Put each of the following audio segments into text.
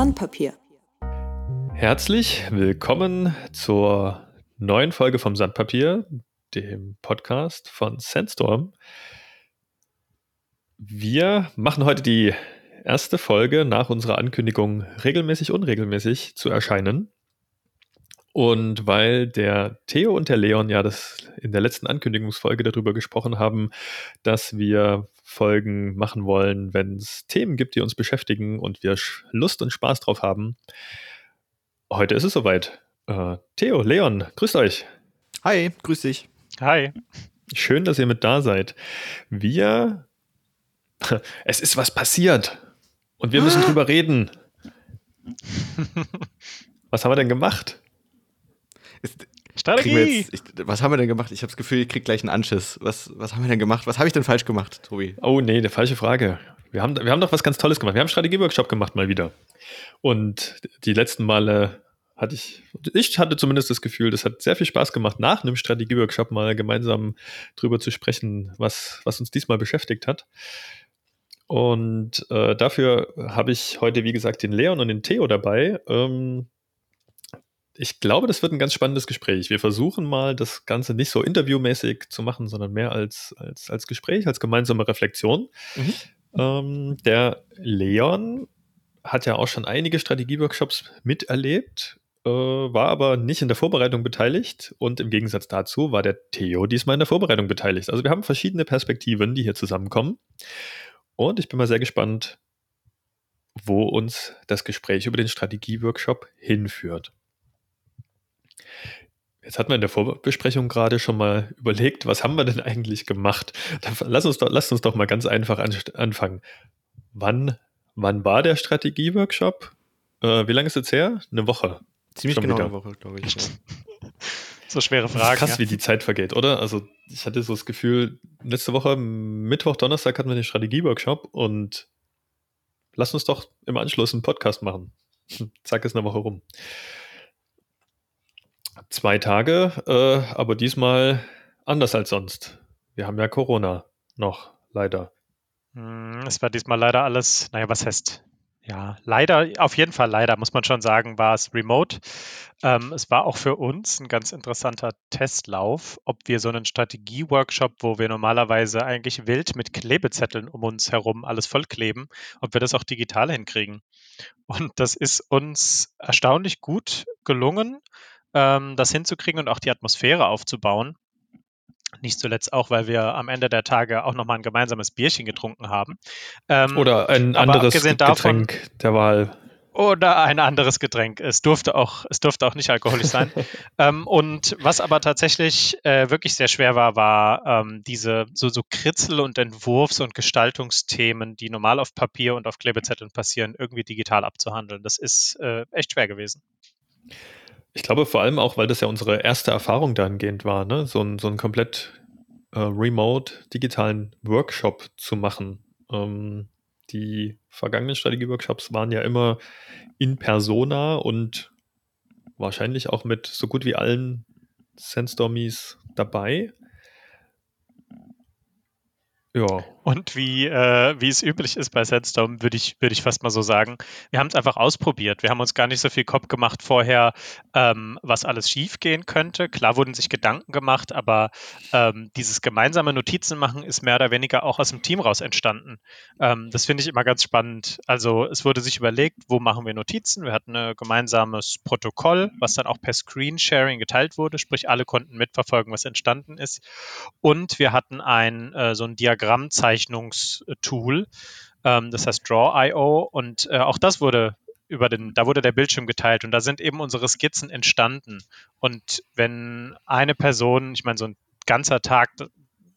Sandpapier. Herzlich willkommen zur neuen Folge vom Sandpapier, dem Podcast von Sandstorm. Wir machen heute die erste Folge nach unserer Ankündigung regelmäßig unregelmäßig zu erscheinen. Und weil der Theo und der Leon ja das in der letzten Ankündigungsfolge darüber gesprochen haben, dass wir Folgen machen wollen, wenn es Themen gibt, die uns beschäftigen und wir Lust und Spaß drauf haben. Heute ist es soweit. Äh, Theo, Leon, grüßt euch. Hi, grüß dich. Hi. Schön, dass ihr mit da seid. Wir. Es ist was passiert. Und wir müssen drüber reden. Was haben wir denn gemacht? Ist, Strategie! Jetzt, ich, was haben wir denn gemacht? Ich habe das Gefühl, ich krieg gleich einen Anschiss. Was, was haben wir denn gemacht? Was habe ich denn falsch gemacht, Tobi? Oh nee, eine falsche Frage. Wir haben, wir haben doch was ganz Tolles gemacht. Wir haben einen Strategieworkshop gemacht mal wieder. Und die letzten Male hatte ich, ich hatte zumindest das Gefühl, das hat sehr viel Spaß gemacht, nach einem Strategieworkshop mal gemeinsam drüber zu sprechen, was, was uns diesmal beschäftigt hat. Und äh, dafür habe ich heute, wie gesagt, den Leon und den Theo dabei. Ähm, ich glaube, das wird ein ganz spannendes Gespräch. Wir versuchen mal, das Ganze nicht so interviewmäßig zu machen, sondern mehr als, als, als Gespräch, als gemeinsame Reflexion. Mhm. Ähm, der Leon hat ja auch schon einige Strategieworkshops miterlebt, äh, war aber nicht in der Vorbereitung beteiligt und im Gegensatz dazu war der Theo diesmal in der Vorbereitung beteiligt. Also wir haben verschiedene Perspektiven, die hier zusammenkommen. Und ich bin mal sehr gespannt, wo uns das Gespräch über den Strategieworkshop hinführt. Jetzt hat man in der Vorbesprechung gerade schon mal überlegt, was haben wir denn eigentlich gemacht? Dann lass uns doch, lasst uns doch mal ganz einfach an, anfangen. Wann, wann war der Strategieworkshop? Äh, wie lange ist es her? Eine Woche. Ziemlich schon genau wieder. eine Woche, glaube ich. so schwere Frage. Krass, ja. wie die Zeit vergeht, oder? Also ich hatte so das Gefühl, letzte Woche, Mittwoch, Donnerstag hatten wir den Strategieworkshop und lass uns doch im Anschluss einen Podcast machen. Zack, ist eine Woche rum. Zwei Tage, äh, aber diesmal anders als sonst. Wir haben ja Corona noch, leider. Hm, es war diesmal leider alles, naja, was heißt, ja, leider, auf jeden Fall leider, muss man schon sagen, war es remote. Ähm, es war auch für uns ein ganz interessanter Testlauf, ob wir so einen Strategie-Workshop, wo wir normalerweise eigentlich wild mit Klebezetteln um uns herum alles vollkleben, ob wir das auch digital hinkriegen. Und das ist uns erstaunlich gut gelungen ähm, das hinzukriegen und auch die Atmosphäre aufzubauen. Nicht zuletzt auch, weil wir am Ende der Tage auch nochmal ein gemeinsames Bierchen getrunken haben. Ähm, Oder ein anderes Getränk davon, der Wahl. Oder ein anderes Getränk. Es durfte auch, es durfte auch nicht alkoholisch sein. ähm, und was aber tatsächlich äh, wirklich sehr schwer war, war ähm, diese so, so Kritzel- und Entwurfs- und Gestaltungsthemen, die normal auf Papier und auf Klebezetteln passieren, irgendwie digital abzuhandeln. Das ist äh, echt schwer gewesen. Ich glaube vor allem auch, weil das ja unsere erste Erfahrung dahingehend war, ne? so, ein, so einen komplett äh, remote digitalen Workshop zu machen. Ähm, die vergangenen Strategie-Workshops waren ja immer in persona und wahrscheinlich auch mit so gut wie allen Sandstormies dabei. Ja. Und wie, äh, wie es üblich ist bei Sandstorm, würde ich, würd ich fast mal so sagen, wir haben es einfach ausprobiert. Wir haben uns gar nicht so viel Kopf gemacht vorher, ähm, was alles schief gehen könnte. Klar wurden sich Gedanken gemacht, aber ähm, dieses gemeinsame Notizen machen ist mehr oder weniger auch aus dem Team raus entstanden. Ähm, das finde ich immer ganz spannend. Also es wurde sich überlegt, wo machen wir Notizen? Wir hatten ein gemeinsames Protokoll, was dann auch per Screensharing geteilt wurde, sprich alle konnten mitverfolgen, was entstanden ist. Und wir hatten ein äh, so ein Diagrammzeichnungstool, ähm, das heißt Draw.io und äh, auch das wurde über den, da wurde der Bildschirm geteilt und da sind eben unsere Skizzen entstanden. Und wenn eine Person, ich meine, so ein ganzer Tag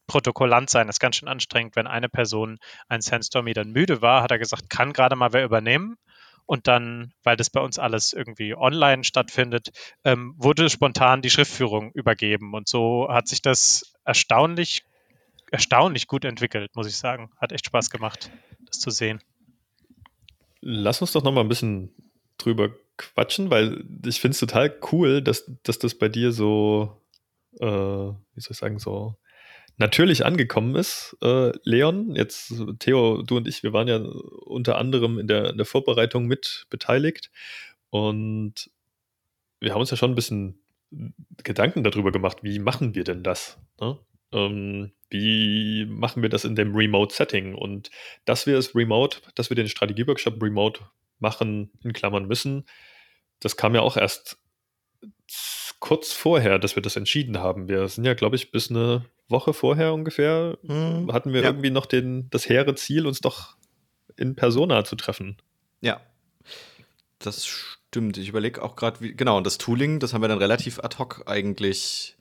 Protokollant sein, ist ganz schön anstrengend, wenn eine Person ein Sandstormy dann müde war, hat er gesagt, kann gerade mal wer übernehmen. Und dann, weil das bei uns alles irgendwie online stattfindet, ähm, wurde spontan die Schriftführung übergeben. Und so hat sich das erstaunlich, erstaunlich gut entwickelt, muss ich sagen. Hat echt Spaß gemacht, das zu sehen. Lass uns doch noch mal ein bisschen drüber quatschen, weil ich finde es total cool, dass, dass das bei dir so, äh, wie soll ich sagen, so natürlich angekommen ist, äh, Leon. Jetzt, Theo, du und ich, wir waren ja unter anderem in der, in der Vorbereitung mit beteiligt. Und wir haben uns ja schon ein bisschen Gedanken darüber gemacht, wie machen wir denn das? Ne? Ähm, wie machen wir das in dem Remote-Setting? Und dass wir es remote, dass wir den Strategieworkshop remote machen, in Klammern müssen, das kam ja auch erst kurz vorher, dass wir das entschieden haben. Wir sind ja, glaube ich, bis eine Woche vorher ungefähr, hm, hatten wir ja. irgendwie noch den, das hehre Ziel, uns doch in Persona zu treffen. Ja. Das stimmt. Ich überlege auch gerade, wie, genau, und das Tooling, das haben wir dann relativ ad hoc eigentlich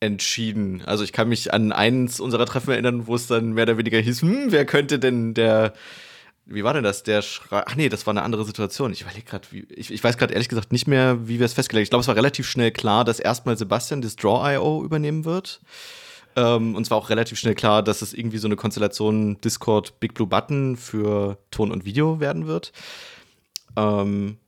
entschieden. Also ich kann mich an eins unserer Treffen erinnern, wo es dann mehr oder weniger hieß, hm, wer könnte denn der wie war denn das? Der Schrei Ach nee, das war eine andere Situation. Ich überlege gerade, ich, ich weiß gerade ehrlich gesagt nicht mehr, wie wir es festgelegt haben. Ich glaube, es war relativ schnell klar, dass erstmal Sebastian das Draw.io übernehmen wird. Ähm, und zwar auch relativ schnell klar, dass es irgendwie so eine Konstellation Discord Big Blue Button für Ton und Video werden wird. Ähm,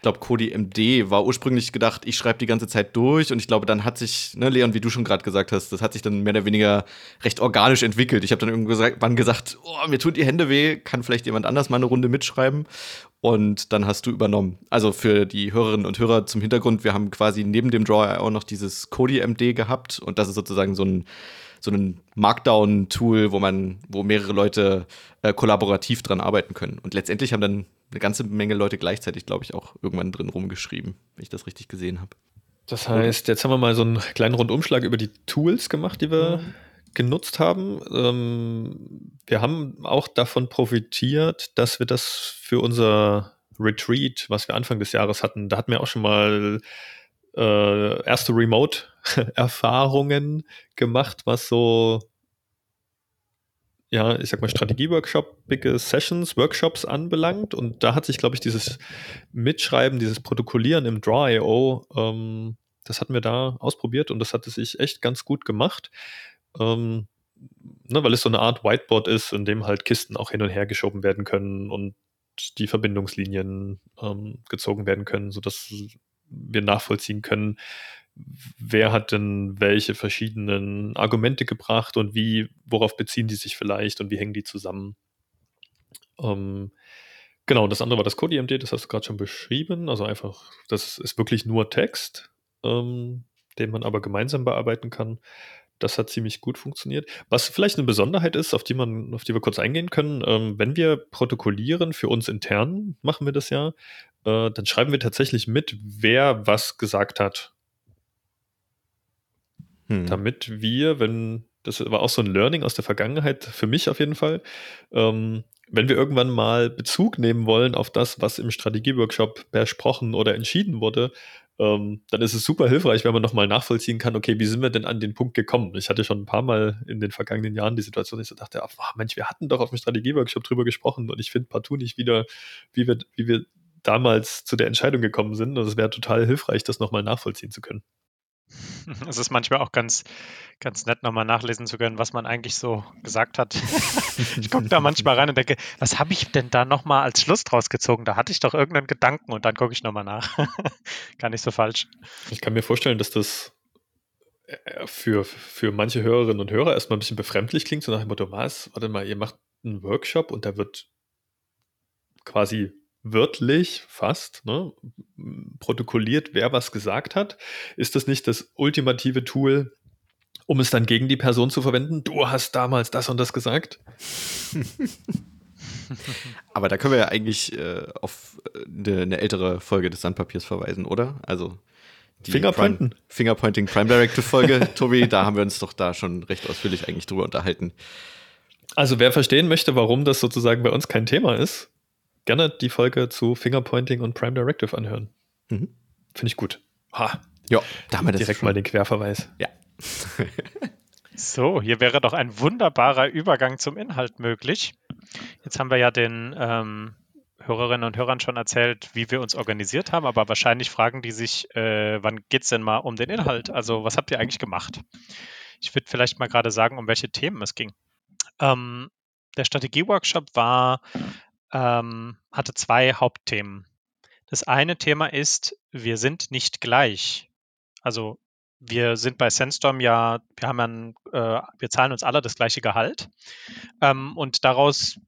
ich glaube, Cody MD war ursprünglich gedacht, ich schreibe die ganze Zeit durch und ich glaube, dann hat sich, ne, Leon, wie du schon gerade gesagt hast, das hat sich dann mehr oder weniger recht organisch entwickelt. Ich habe dann irgendwann gesagt, oh, mir tut die Hände weh, kann vielleicht jemand anders mal eine Runde mitschreiben und dann hast du übernommen. Also für die Hörerinnen und Hörer zum Hintergrund, wir haben quasi neben dem Draw auch noch dieses Cody MD gehabt und das ist sozusagen so ein so ein Markdown-Tool, wo man, wo mehrere Leute äh, kollaborativ dran arbeiten können. Und letztendlich haben dann eine ganze Menge Leute gleichzeitig, glaube ich, auch irgendwann drin rumgeschrieben, wenn ich das richtig gesehen habe. Das heißt, jetzt haben wir mal so einen kleinen Rundumschlag über die Tools gemacht, die wir mhm. genutzt haben. Ähm, wir haben auch davon profitiert, dass wir das für unser Retreat, was wir Anfang des Jahres hatten, da hatten wir auch schon mal äh, erste Remote-Erfahrungen gemacht, was so ja, ich sag mal, Strategie-Workshop-bige Sessions, Workshops anbelangt. Und da hat sich, glaube ich, dieses Mitschreiben, dieses Protokollieren im Draw.io, ähm, das hatten wir da ausprobiert und das hatte sich echt ganz gut gemacht. Ähm, ne, weil es so eine Art Whiteboard ist, in dem halt Kisten auch hin und her geschoben werden können und die Verbindungslinien ähm, gezogen werden können, sodass wir nachvollziehen können, wer hat denn welche verschiedenen Argumente gebracht und wie, worauf beziehen die sich vielleicht und wie hängen die zusammen. Ähm, genau, das andere war das CodeIMD, das hast du gerade schon beschrieben. Also einfach, das ist wirklich nur Text, ähm, den man aber gemeinsam bearbeiten kann. Das hat ziemlich gut funktioniert. Was vielleicht eine Besonderheit ist, auf die man, auf die wir kurz eingehen können, ähm, wenn wir protokollieren für uns intern, machen wir das ja, äh, dann schreiben wir tatsächlich mit, wer was gesagt hat hm. damit wir, wenn, das war auch so ein Learning aus der Vergangenheit, für mich auf jeden Fall, ähm, wenn wir irgendwann mal Bezug nehmen wollen auf das, was im Strategieworkshop besprochen oder entschieden wurde, ähm, dann ist es super hilfreich, wenn man nochmal nachvollziehen kann, okay, wie sind wir denn an den Punkt gekommen? Ich hatte schon ein paar Mal in den vergangenen Jahren die Situation, dass ich so dachte, ach, Mensch, wir hatten doch auf dem Strategieworkshop drüber gesprochen und ich finde partout nicht wieder, wie wir, wie wir damals zu der Entscheidung gekommen sind. Und es wäre total hilfreich, das nochmal nachvollziehen zu können. Es ist manchmal auch ganz, ganz nett, nochmal nachlesen zu können, was man eigentlich so gesagt hat. ich gucke da manchmal rein und denke, was habe ich denn da nochmal als Schluss draus gezogen? Da hatte ich doch irgendeinen Gedanken und dann gucke ich nochmal nach. Gar nicht so falsch. Ich kann mir vorstellen, dass das äh, für, für manche Hörerinnen und Hörer erstmal ein bisschen befremdlich klingt, so nach dem Motto, was, warte mal, ihr macht einen Workshop und da wird quasi wörtlich fast ne, protokolliert, wer was gesagt hat. Ist das nicht das ultimative Tool, um es dann gegen die Person zu verwenden? Du hast damals das und das gesagt. Aber da können wir ja eigentlich äh, auf eine, äh, eine, ältere Folge des Sandpapiers verweisen, oder? Also die Fingerpointen. Prime, Fingerpointing Prime Directive Folge, Tobi, da haben wir uns doch da schon recht ausführlich eigentlich drüber unterhalten. Also wer verstehen möchte, warum das sozusagen bei uns kein Thema ist, gerne die Folge zu Fingerpointing und Prime Directive anhören. Mhm. Finde ich gut. Ha. Ja, da haben wir direkt mal den Querverweis. Ja. so, hier wäre doch ein wunderbarer Übergang zum Inhalt möglich. Jetzt haben wir ja den ähm, Hörerinnen und Hörern schon erzählt, wie wir uns organisiert haben, aber wahrscheinlich fragen die sich, äh, wann geht es denn mal um den Inhalt? Also, was habt ihr eigentlich gemacht? Ich würde vielleicht mal gerade sagen, um welche Themen es ging. Ähm, der Strategie-Workshop war ähm, hatte zwei Hauptthemen. Das eine Thema ist, wir sind nicht gleich. Also wir sind bei Sandstorm ja, wir haben ein, äh, wir zahlen uns alle das gleiche Gehalt. Ähm, und daraus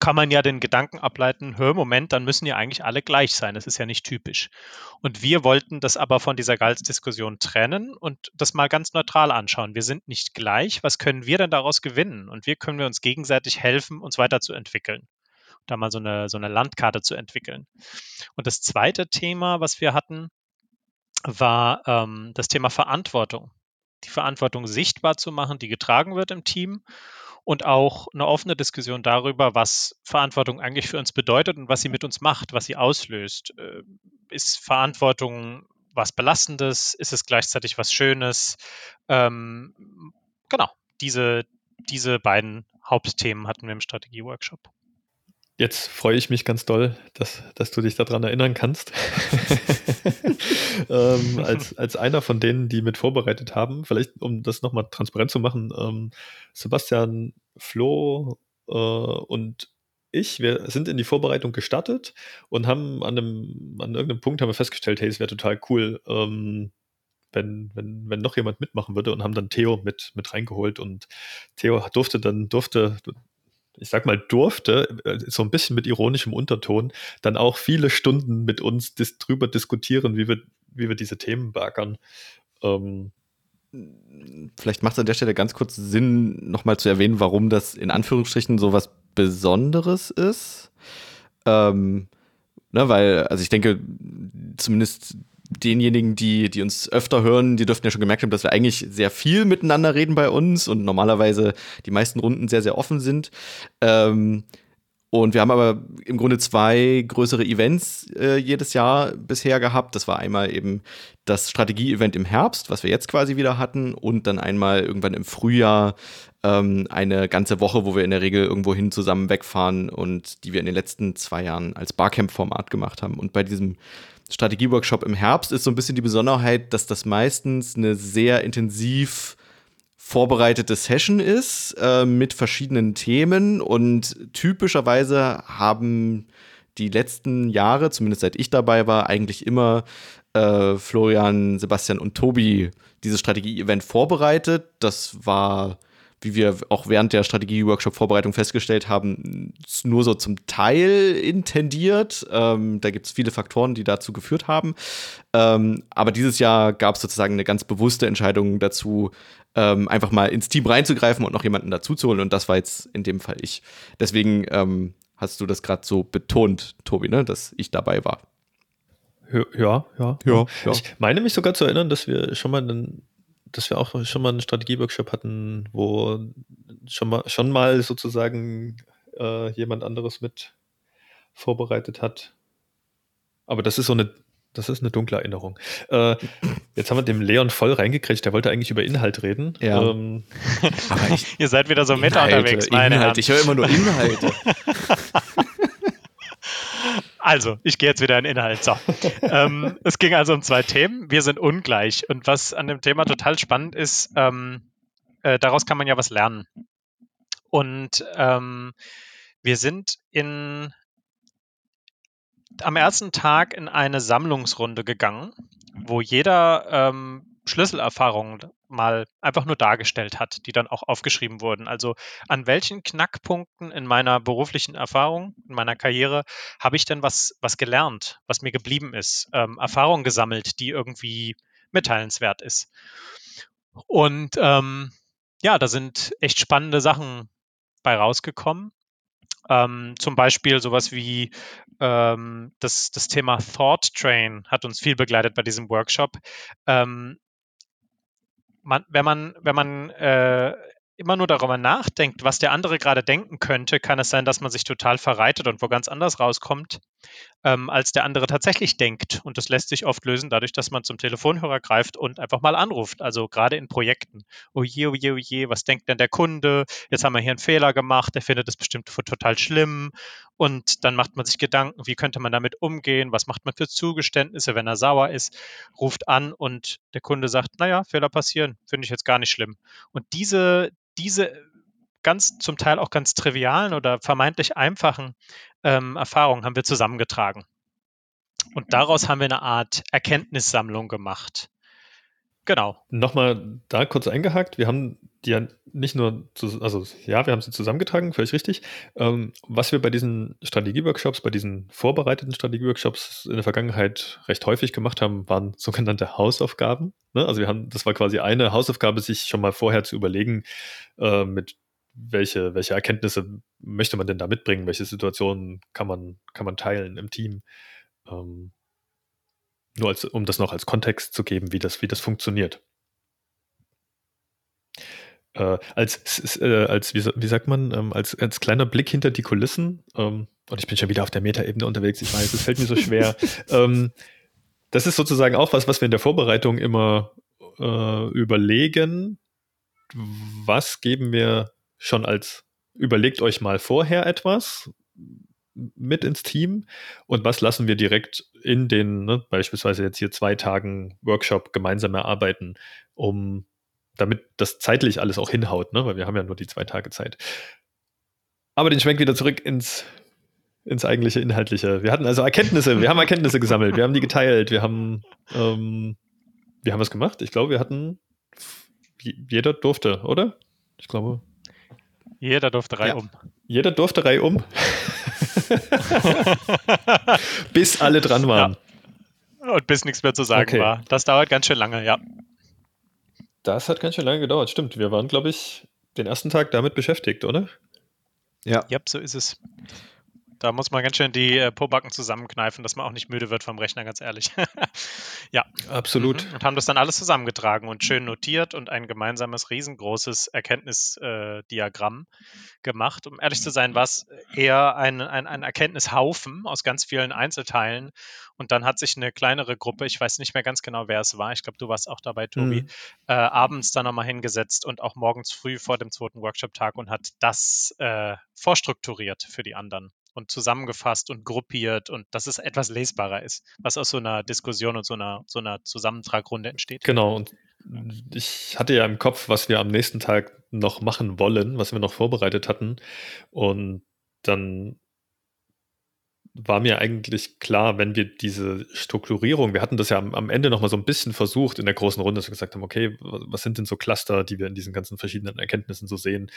kann man ja den Gedanken ableiten, hör, Moment, dann müssen ja eigentlich alle gleich sein. Das ist ja nicht typisch. Und wir wollten das aber von dieser Gehaltsdiskussion trennen und das mal ganz neutral anschauen. Wir sind nicht gleich. Was können wir denn daraus gewinnen? Und wie können wir uns gegenseitig helfen, uns weiterzuentwickeln? Da mal so eine, so eine Landkarte zu entwickeln. Und das zweite Thema, was wir hatten, war ähm, das Thema Verantwortung. Die Verantwortung sichtbar zu machen, die getragen wird im Team und auch eine offene Diskussion darüber, was Verantwortung eigentlich für uns bedeutet und was sie mit uns macht, was sie auslöst. Äh, ist Verantwortung was Belastendes? Ist es gleichzeitig was Schönes? Ähm, genau, diese, diese beiden Hauptthemen hatten wir im Strategieworkshop. Jetzt freue ich mich ganz doll, dass, dass du dich daran erinnern kannst. ähm, als, als einer von denen, die mit vorbereitet haben, vielleicht um das nochmal transparent zu machen, ähm, Sebastian, Flo äh, und ich, wir sind in die Vorbereitung gestartet und haben an, einem, an irgendeinem Punkt haben wir festgestellt, hey, es wäre total cool, ähm, wenn, wenn, wenn noch jemand mitmachen würde und haben dann Theo mit, mit reingeholt und Theo durfte dann, durfte ich sag mal, durfte, äh, so ein bisschen mit ironischem Unterton, dann auch viele Stunden mit uns dis drüber diskutieren, wie wir, wie wir diese Themen beackern. Ähm, Vielleicht macht es an der Stelle ganz kurz Sinn, nochmal zu erwähnen, warum das in Anführungsstrichen so was Besonderes ist. Ähm, ne, weil, also ich denke, zumindest denjenigen, die, die uns öfter hören, die dürften ja schon gemerkt haben, dass wir eigentlich sehr viel miteinander reden bei uns und normalerweise die meisten Runden sehr, sehr offen sind. Ähm, und wir haben aber im Grunde zwei größere Events äh, jedes Jahr bisher gehabt. Das war einmal eben das Strategie-Event im Herbst, was wir jetzt quasi wieder hatten, und dann einmal irgendwann im Frühjahr ähm, eine ganze Woche, wo wir in der Regel irgendwo hin zusammen wegfahren und die wir in den letzten zwei Jahren als Barcamp-Format gemacht haben. Und bei diesem Strategieworkshop im Herbst ist so ein bisschen die Besonderheit, dass das meistens eine sehr intensiv vorbereitete Session ist äh, mit verschiedenen Themen und typischerweise haben die letzten Jahre, zumindest seit ich dabei war, eigentlich immer äh, Florian, Sebastian und Tobi dieses Strategie-Event vorbereitet. Das war wie wir auch während der Strategie-Workshop-Vorbereitung festgestellt haben, nur so zum Teil intendiert. Ähm, da gibt es viele Faktoren, die dazu geführt haben. Ähm, aber dieses Jahr gab es sozusagen eine ganz bewusste Entscheidung dazu, ähm, einfach mal ins Team reinzugreifen und noch jemanden dazu zu holen. Und das war jetzt in dem Fall ich. Deswegen ähm, hast du das gerade so betont, Tobi, ne, dass ich dabei war. Ja, ja, ja. ja, Ich meine mich sogar zu erinnern, dass wir schon mal einen dass wir auch schon mal einen Strategieworkshop hatten, wo schon mal, schon mal sozusagen äh, jemand anderes mit vorbereitet hat. Aber das ist so eine, das ist eine dunkle Erinnerung. Äh, jetzt haben wir dem Leon voll reingekriegt, der wollte eigentlich über Inhalt reden. Ja. Ähm, Aber ich, Ihr seid wieder so Meta unterwegs, meine Inhalte. Ich höre immer nur Inhalte. Also, ich gehe jetzt wieder in Inhalt. So. ähm, es ging also um zwei Themen. Wir sind ungleich. Und was an dem Thema total spannend ist, ähm, äh, daraus kann man ja was lernen. Und ähm, wir sind in, am ersten Tag in eine Sammlungsrunde gegangen, wo jeder ähm, Schlüsselerfahrungen mal einfach nur dargestellt hat, die dann auch aufgeschrieben wurden. Also an welchen Knackpunkten in meiner beruflichen Erfahrung, in meiner Karriere, habe ich denn was, was gelernt, was mir geblieben ist, ähm, Erfahrung gesammelt, die irgendwie mitteilenswert ist. Und ähm, ja, da sind echt spannende Sachen bei rausgekommen. Ähm, zum Beispiel sowas wie ähm, das, das Thema Thought Train hat uns viel begleitet bei diesem Workshop. Ähm, man, wenn man, wenn man äh, immer nur darüber nachdenkt, was der andere gerade denken könnte, kann es sein, dass man sich total verreitet und wo ganz anders rauskommt, ähm, als der andere tatsächlich denkt. Und das lässt sich oft lösen dadurch, dass man zum Telefonhörer greift und einfach mal anruft. Also gerade in Projekten. Oh je, oh je, oh was denkt denn der Kunde? Jetzt haben wir hier einen Fehler gemacht, der findet es bestimmt total schlimm. Und dann macht man sich Gedanken, wie könnte man damit umgehen? Was macht man für Zugeständnisse, wenn er sauer ist? Ruft an und der Kunde sagt, naja, Fehler passieren, finde ich jetzt gar nicht schlimm. Und diese, diese ganz zum Teil auch ganz trivialen oder vermeintlich einfachen ähm, Erfahrungen haben wir zusammengetragen. Und daraus haben wir eine Art Erkenntnissammlung gemacht. Genau. Nochmal da kurz eingehakt. Wir haben die ja nicht nur, zu, also ja, wir haben sie zusammengetragen, völlig richtig. Ähm, was wir bei diesen Strategieworkshops, bei diesen vorbereiteten Strategieworkshops in der Vergangenheit recht häufig gemacht haben, waren sogenannte Hausaufgaben. Ne? Also wir haben, das war quasi eine Hausaufgabe, sich schon mal vorher zu überlegen, äh, mit welche, welche Erkenntnisse möchte man denn da mitbringen, welche Situationen kann man, kann man teilen im Team. Ähm, nur als, um das noch als Kontext zu geben, wie das, wie das funktioniert. Äh, als, äh, als wie, wie, sagt man, ähm, als, als kleiner Blick hinter die Kulissen, ähm, und ich bin schon wieder auf der Metaebene unterwegs, ich weiß, es fällt mir so schwer. ähm, das ist sozusagen auch was, was wir in der Vorbereitung immer äh, überlegen. Was geben wir schon als, überlegt euch mal vorher etwas, mit ins Team und was lassen wir direkt in den, ne, beispielsweise jetzt hier zwei Tagen Workshop gemeinsam erarbeiten, um damit das zeitlich alles auch hinhaut, ne, weil wir haben ja nur die zwei Tage Zeit. Aber den Schwenk wieder zurück ins, ins eigentliche Inhaltliche. Wir hatten also Erkenntnisse, wir haben Erkenntnisse gesammelt, wir haben die geteilt, wir haben, ähm, wir haben was gemacht. Ich glaube, wir hatten, jeder durfte, oder? Ich glaube. Jeder durfte reihum. Ja. Jeder durfte reihum. bis alle dran waren. Ja. Und bis nichts mehr zu sagen okay. war. Das dauert ganz schön lange, ja. Das hat ganz schön lange gedauert, stimmt. Wir waren, glaube ich, den ersten Tag damit beschäftigt, oder? Ja. Ja, so ist es. Da muss man ganz schön die äh, Pobacken zusammenkneifen, dass man auch nicht müde wird vom Rechner, ganz ehrlich. ja. Absolut. Mhm. Und haben das dann alles zusammengetragen und schön notiert und ein gemeinsames, riesengroßes Erkenntnisdiagramm äh, gemacht. Um ehrlich zu sein, war es eher ein, ein, ein Erkenntnishaufen aus ganz vielen Einzelteilen. Und dann hat sich eine kleinere Gruppe, ich weiß nicht mehr ganz genau, wer es war, ich glaube, du warst auch dabei, Tobi, mhm. äh, abends dann nochmal hingesetzt und auch morgens früh vor dem zweiten Workshop-Tag und hat das äh, vorstrukturiert für die anderen und zusammengefasst und gruppiert und dass es etwas lesbarer ist, was aus so einer Diskussion und so einer, so einer Zusammentragrunde entsteht. Genau, und ich hatte ja im Kopf, was wir am nächsten Tag noch machen wollen, was wir noch vorbereitet hatten. Und dann war mir eigentlich klar, wenn wir diese Strukturierung, wir hatten das ja am, am Ende nochmal so ein bisschen versucht in der großen Runde, dass wir gesagt haben, okay, was sind denn so Cluster, die wir in diesen ganzen verschiedenen Erkenntnissen so sehen,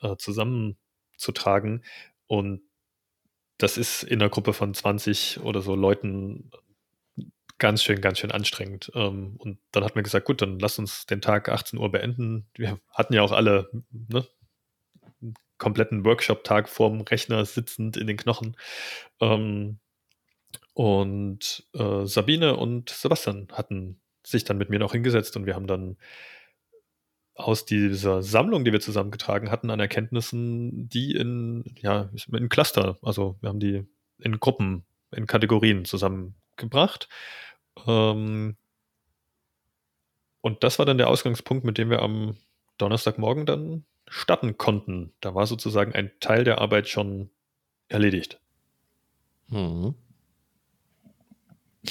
äh, zusammenzutragen. Und das ist in einer Gruppe von 20 oder so Leuten ganz schön, ganz schön anstrengend. Ähm, und dann hat man gesagt, gut, dann lass uns den Tag 18 Uhr beenden. Wir hatten ja auch alle ne, einen kompletten Workshop-Tag vorm Rechner sitzend in den Knochen. Ähm, und äh, Sabine und Sebastian hatten sich dann mit mir noch hingesetzt und wir haben dann aus dieser Sammlung, die wir zusammengetragen hatten an Erkenntnissen, die in, ja, in Cluster, also wir haben die in Gruppen, in Kategorien zusammengebracht. Ähm, und das war dann der Ausgangspunkt, mit dem wir am Donnerstagmorgen dann starten konnten. Da war sozusagen ein Teil der Arbeit schon erledigt. Mhm.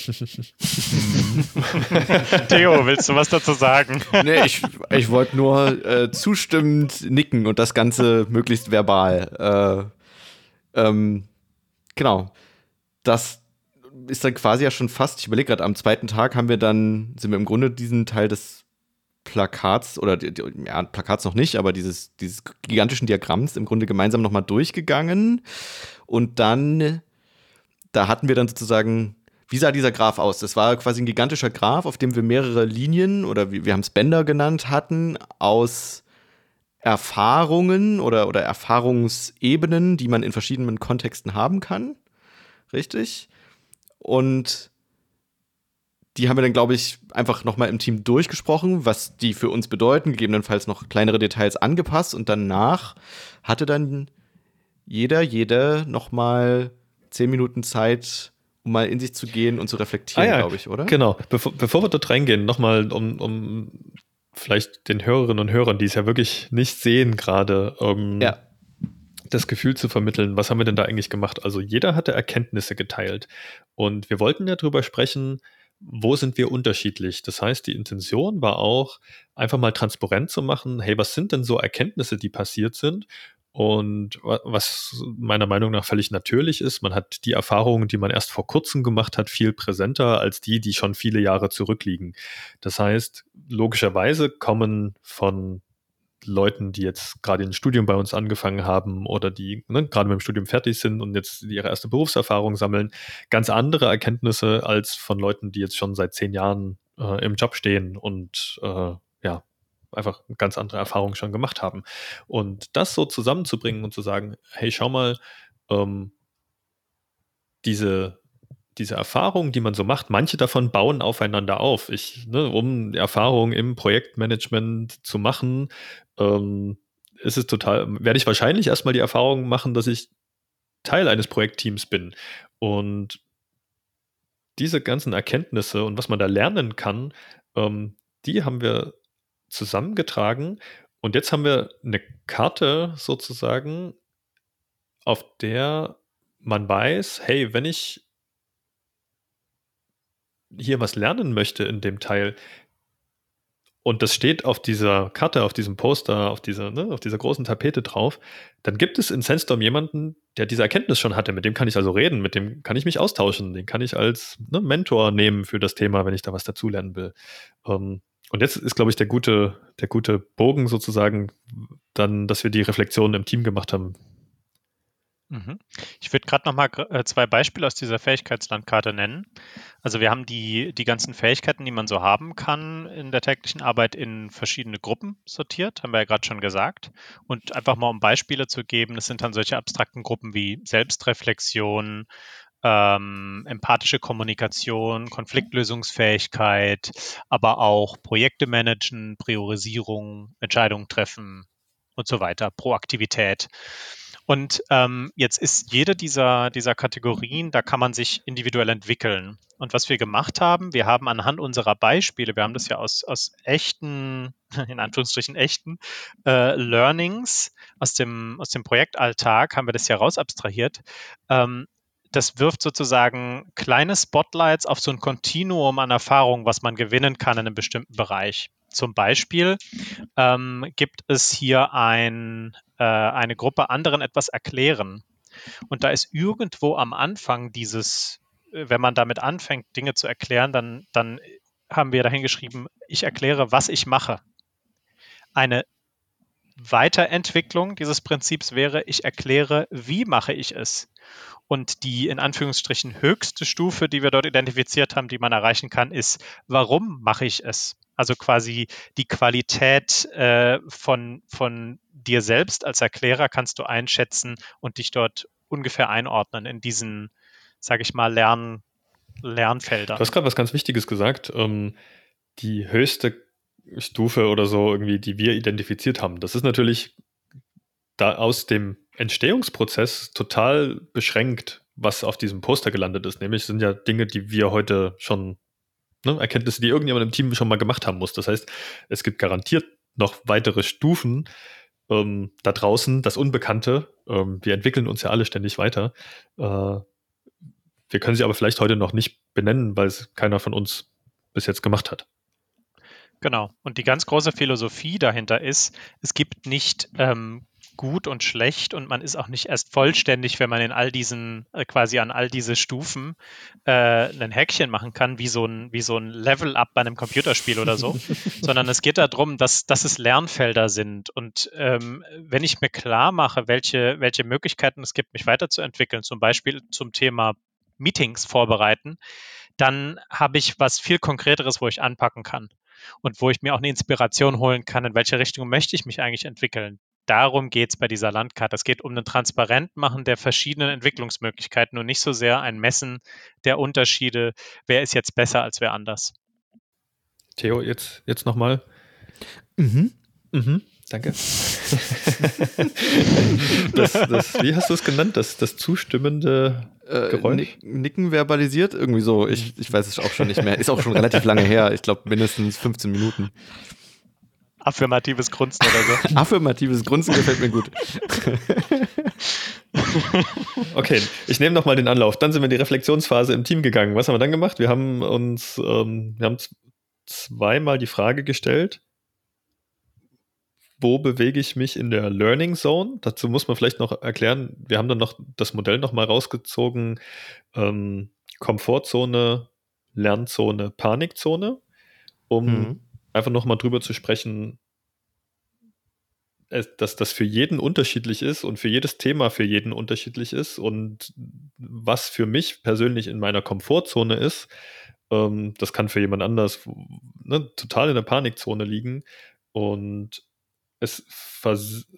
Theo, willst du was dazu sagen? Nee, ich, ich wollte nur äh, zustimmend nicken und das Ganze möglichst verbal. Äh, ähm, genau. Das ist dann quasi ja schon fast, ich überlege gerade, am zweiten Tag haben wir dann, sind wir im Grunde diesen Teil des Plakats oder ja, Plakats noch nicht, aber dieses, dieses gigantischen Diagramms im Grunde gemeinsam nochmal durchgegangen. Und dann, da hatten wir dann sozusagen wie sah dieser Graph aus? Das war quasi ein gigantischer Graph, auf dem wir mehrere Linien oder wie, wir haben es Bänder genannt hatten, aus Erfahrungen oder, oder Erfahrungsebenen, die man in verschiedenen Kontexten haben kann. Richtig? Und die haben wir dann, glaube ich, einfach nochmal im Team durchgesprochen, was die für uns bedeuten, gegebenenfalls noch kleinere Details angepasst und danach hatte dann jeder, jede nochmal zehn Minuten Zeit, um mal in sich zu gehen und zu reflektieren, ah, ja, glaube ich, oder? Genau. Bevor, bevor wir dort reingehen, nochmal, um, um vielleicht den Hörerinnen und Hörern, die es ja wirklich nicht sehen gerade, um ja. das Gefühl zu vermitteln, was haben wir denn da eigentlich gemacht? Also jeder hatte Erkenntnisse geteilt und wir wollten ja drüber sprechen, wo sind wir unterschiedlich? Das heißt, die Intention war auch, einfach mal transparent zu machen, hey, was sind denn so Erkenntnisse, die passiert sind? Und was meiner Meinung nach völlig natürlich ist, man hat die Erfahrungen, die man erst vor kurzem gemacht hat, viel präsenter als die, die schon viele Jahre zurückliegen. Das heißt, logischerweise kommen von Leuten, die jetzt gerade ein Studium bei uns angefangen haben oder die ne, gerade mit dem Studium fertig sind und jetzt ihre erste Berufserfahrung sammeln, ganz andere Erkenntnisse als von Leuten, die jetzt schon seit zehn Jahren äh, im Job stehen und äh, ja, einfach ganz andere Erfahrungen schon gemacht haben. Und das so zusammenzubringen und zu sagen, hey, schau mal, ähm, diese, diese Erfahrungen, die man so macht, manche davon bauen aufeinander auf. Ich, ne, um Erfahrungen im Projektmanagement zu machen, ähm, ist es total, werde ich wahrscheinlich erstmal die Erfahrung machen, dass ich Teil eines Projektteams bin. Und diese ganzen Erkenntnisse und was man da lernen kann, ähm, die haben wir zusammengetragen. Und jetzt haben wir eine Karte sozusagen, auf der man weiß, hey, wenn ich hier was lernen möchte in dem Teil, und das steht auf dieser Karte, auf diesem Poster, auf dieser, ne, auf dieser großen Tapete drauf, dann gibt es in Sandstorm jemanden, der diese Erkenntnis schon hatte. Mit dem kann ich also reden, mit dem kann ich mich austauschen, den kann ich als ne, Mentor nehmen für das Thema, wenn ich da was dazulernen will. Ähm, und jetzt ist, glaube ich, der gute, der gute Bogen sozusagen dann, dass wir die Reflexion im Team gemacht haben, Mhm. Ich würde gerade noch mal äh, zwei Beispiele aus dieser Fähigkeitslandkarte nennen. Also wir haben die, die ganzen Fähigkeiten, die man so haben kann in der täglichen Arbeit in verschiedene Gruppen sortiert, haben wir ja gerade schon gesagt. Und einfach mal um Beispiele zu geben, das sind dann solche abstrakten Gruppen wie Selbstreflexion, ähm, empathische Kommunikation, Konfliktlösungsfähigkeit, aber auch Projekte managen, Priorisierung, Entscheidungen treffen und so weiter, Proaktivität. Und ähm, jetzt ist jede dieser, dieser Kategorien, da kann man sich individuell entwickeln. Und was wir gemacht haben, wir haben anhand unserer Beispiele, wir haben das ja aus, aus echten, in Anführungsstrichen echten äh, Learnings aus dem, aus dem Projektalltag, haben wir das ja raus abstrahiert. Ähm, das wirft sozusagen kleine Spotlights auf so ein Kontinuum an Erfahrung, was man gewinnen kann in einem bestimmten Bereich. Zum Beispiel ähm, gibt es hier ein, äh, eine Gruppe anderen etwas erklären. Und da ist irgendwo am Anfang dieses, äh, wenn man damit anfängt, Dinge zu erklären, dann, dann haben wir dahin geschrieben, ich erkläre, was ich mache. Eine Weiterentwicklung dieses Prinzips wäre, ich erkläre, wie mache ich es. Und die in Anführungsstrichen höchste Stufe, die wir dort identifiziert haben, die man erreichen kann, ist, warum mache ich es? Also quasi die Qualität äh, von, von dir selbst als Erklärer kannst du einschätzen und dich dort ungefähr einordnen in diesen, sage ich mal, Lern, Lernfeldern. Du hast gerade was ganz Wichtiges gesagt. Ähm, die höchste Stufe oder so irgendwie, die wir identifiziert haben. Das ist natürlich da aus dem Entstehungsprozess total beschränkt, was auf diesem Poster gelandet ist. Nämlich sind ja Dinge, die wir heute schon ne, Erkenntnisse, die irgendjemand im Team schon mal gemacht haben muss. Das heißt, es gibt garantiert noch weitere Stufen ähm, da draußen, das Unbekannte. Ähm, wir entwickeln uns ja alle ständig weiter. Äh, wir können sie aber vielleicht heute noch nicht benennen, weil es keiner von uns bis jetzt gemacht hat. Genau. Und die ganz große Philosophie dahinter ist, es gibt nicht ähm, gut und schlecht und man ist auch nicht erst vollständig, wenn man in all diesen, äh, quasi an all diese Stufen äh, ein Häkchen machen kann, wie so ein, wie so ein Level-Up bei einem Computerspiel oder so, sondern es geht darum, dass, dass es Lernfelder sind. Und ähm, wenn ich mir klar mache, welche, welche Möglichkeiten es gibt, mich weiterzuentwickeln, zum Beispiel zum Thema Meetings vorbereiten, dann habe ich was viel Konkreteres, wo ich anpacken kann und wo ich mir auch eine Inspiration holen kann, in welche Richtung möchte ich mich eigentlich entwickeln darum geht es bei dieser Landkarte. Es geht um ein Transparentmachen der verschiedenen Entwicklungsmöglichkeiten und nicht so sehr ein Messen der Unterschiede, wer ist jetzt besser als wer anders. Theo, jetzt, jetzt nochmal. Mhm. Mhm. Danke. das, das, wie hast du es genannt? Das, das zustimmende äh, Geräusch? Nicken verbalisiert, irgendwie so. Ich, ich weiß es auch schon nicht mehr. Ist auch schon relativ lange her. Ich glaube mindestens 15 Minuten. Affirmatives Grunzen oder so. Affirmatives Grunzen gefällt mir gut. okay, ich nehme nochmal den Anlauf. Dann sind wir in die Reflexionsphase im Team gegangen. Was haben wir dann gemacht? Wir haben uns, ähm, wir haben zweimal die Frage gestellt, wo bewege ich mich in der Learning Zone? Dazu muss man vielleicht noch erklären, wir haben dann noch das Modell nochmal rausgezogen, ähm, Komfortzone, Lernzone, Panikzone, um mhm. einfach nochmal drüber zu sprechen, dass das für jeden unterschiedlich ist und für jedes Thema für jeden unterschiedlich ist und was für mich persönlich in meiner Komfortzone ist, ähm, das kann für jemand anders ne, total in der Panikzone liegen und es,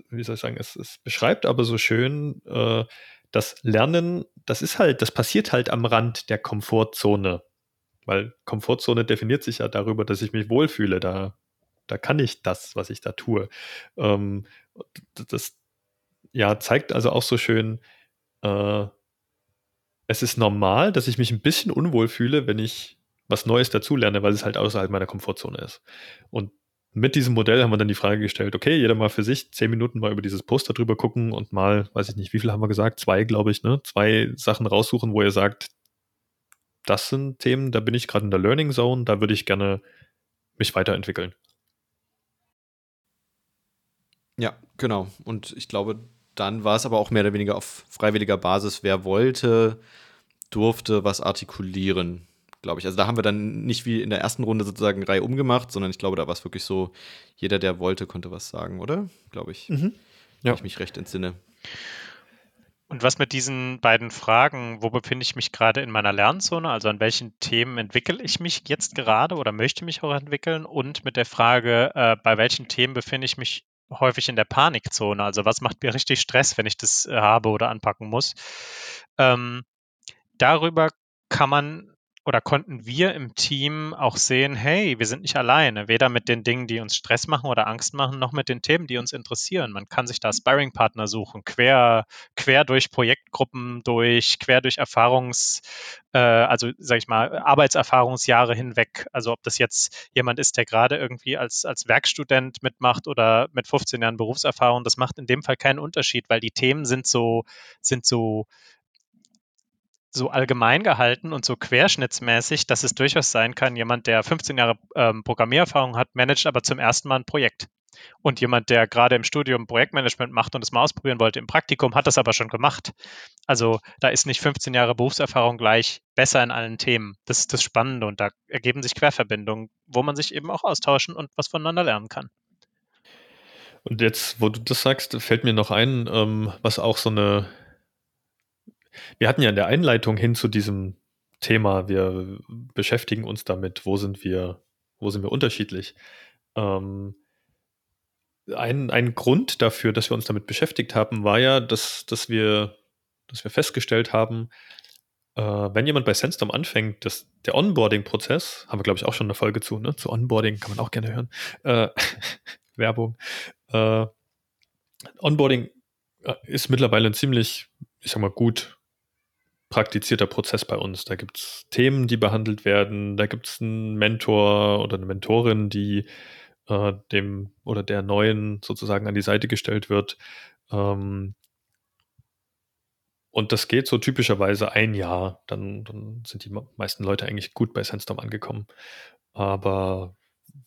wie soll ich sagen, es, es beschreibt aber so schön, äh, das Lernen, das ist halt, das passiert halt am Rand der Komfortzone. Weil Komfortzone definiert sich ja darüber, dass ich mich wohlfühle. Da, da kann ich das, was ich da tue. Ähm, das ja, zeigt also auch so schön, äh, es ist normal, dass ich mich ein bisschen unwohl fühle, wenn ich was Neues dazulerne, weil es halt außerhalb meiner Komfortzone ist. Und mit diesem Modell haben wir dann die Frage gestellt, okay, jeder mal für sich zehn Minuten mal über dieses Poster drüber gucken und mal, weiß ich nicht, wie viel haben wir gesagt? Zwei, glaube ich, ne? Zwei Sachen raussuchen, wo ihr sagt, das sind Themen, da bin ich gerade in der Learning Zone, da würde ich gerne mich weiterentwickeln. Ja, genau. Und ich glaube, dann war es aber auch mehr oder weniger auf freiwilliger Basis. Wer wollte, durfte was artikulieren glaube ich. Also da haben wir dann nicht wie in der ersten Runde sozusagen Reihe umgemacht, sondern ich glaube, da war es wirklich so, jeder, der wollte, konnte was sagen, oder? Glaube ich. Mhm. Ja. Wenn ich mich recht entsinne. Und was mit diesen beiden Fragen, wo befinde ich mich gerade in meiner Lernzone, also an welchen Themen entwickle ich mich jetzt gerade oder möchte mich auch entwickeln und mit der Frage, äh, bei welchen Themen befinde ich mich häufig in der Panikzone, also was macht mir richtig Stress, wenn ich das äh, habe oder anpacken muss. Ähm, darüber kann man oder konnten wir im Team auch sehen, hey, wir sind nicht alleine, weder mit den Dingen, die uns Stress machen oder Angst machen, noch mit den Themen, die uns interessieren. Man kann sich da Sparring-Partner suchen, quer, quer durch Projektgruppen durch, quer durch Erfahrungs, äh, also sag ich mal, Arbeitserfahrungsjahre hinweg. Also ob das jetzt jemand ist, der gerade irgendwie als, als Werkstudent mitmacht oder mit 15 Jahren Berufserfahrung, das macht in dem Fall keinen Unterschied, weil die Themen sind so, sind so so allgemein gehalten und so querschnittsmäßig, dass es durchaus sein kann, jemand, der 15 Jahre ähm, Programmiererfahrung hat, managt aber zum ersten Mal ein Projekt. Und jemand, der gerade im Studium Projektmanagement macht und es mal ausprobieren wollte im Praktikum, hat das aber schon gemacht. Also da ist nicht 15 Jahre Berufserfahrung gleich besser in allen Themen. Das ist das Spannende und da ergeben sich Querverbindungen, wo man sich eben auch austauschen und was voneinander lernen kann. Und jetzt, wo du das sagst, fällt mir noch ein, ähm, was auch so eine wir hatten ja in der Einleitung hin zu diesem Thema, wir beschäftigen uns damit, wo sind wir, wo sind wir unterschiedlich. Ähm, ein, ein Grund dafür, dass wir uns damit beschäftigt haben, war ja, dass, dass, wir, dass wir festgestellt haben, äh, wenn jemand bei Sandstorm anfängt, dass der Onboarding-Prozess, haben wir glaube ich auch schon eine Folge zu, ne? zu Onboarding kann man auch gerne hören, äh, Werbung. Äh, Onboarding äh, ist mittlerweile ein ziemlich, ich sag mal, gut praktizierter Prozess bei uns. Da gibt es Themen, die behandelt werden, da gibt es einen Mentor oder eine Mentorin, die äh, dem oder der Neuen sozusagen an die Seite gestellt wird. Ähm, und das geht so typischerweise ein Jahr. Dann, dann sind die meisten Leute eigentlich gut bei Sandstorm angekommen. Aber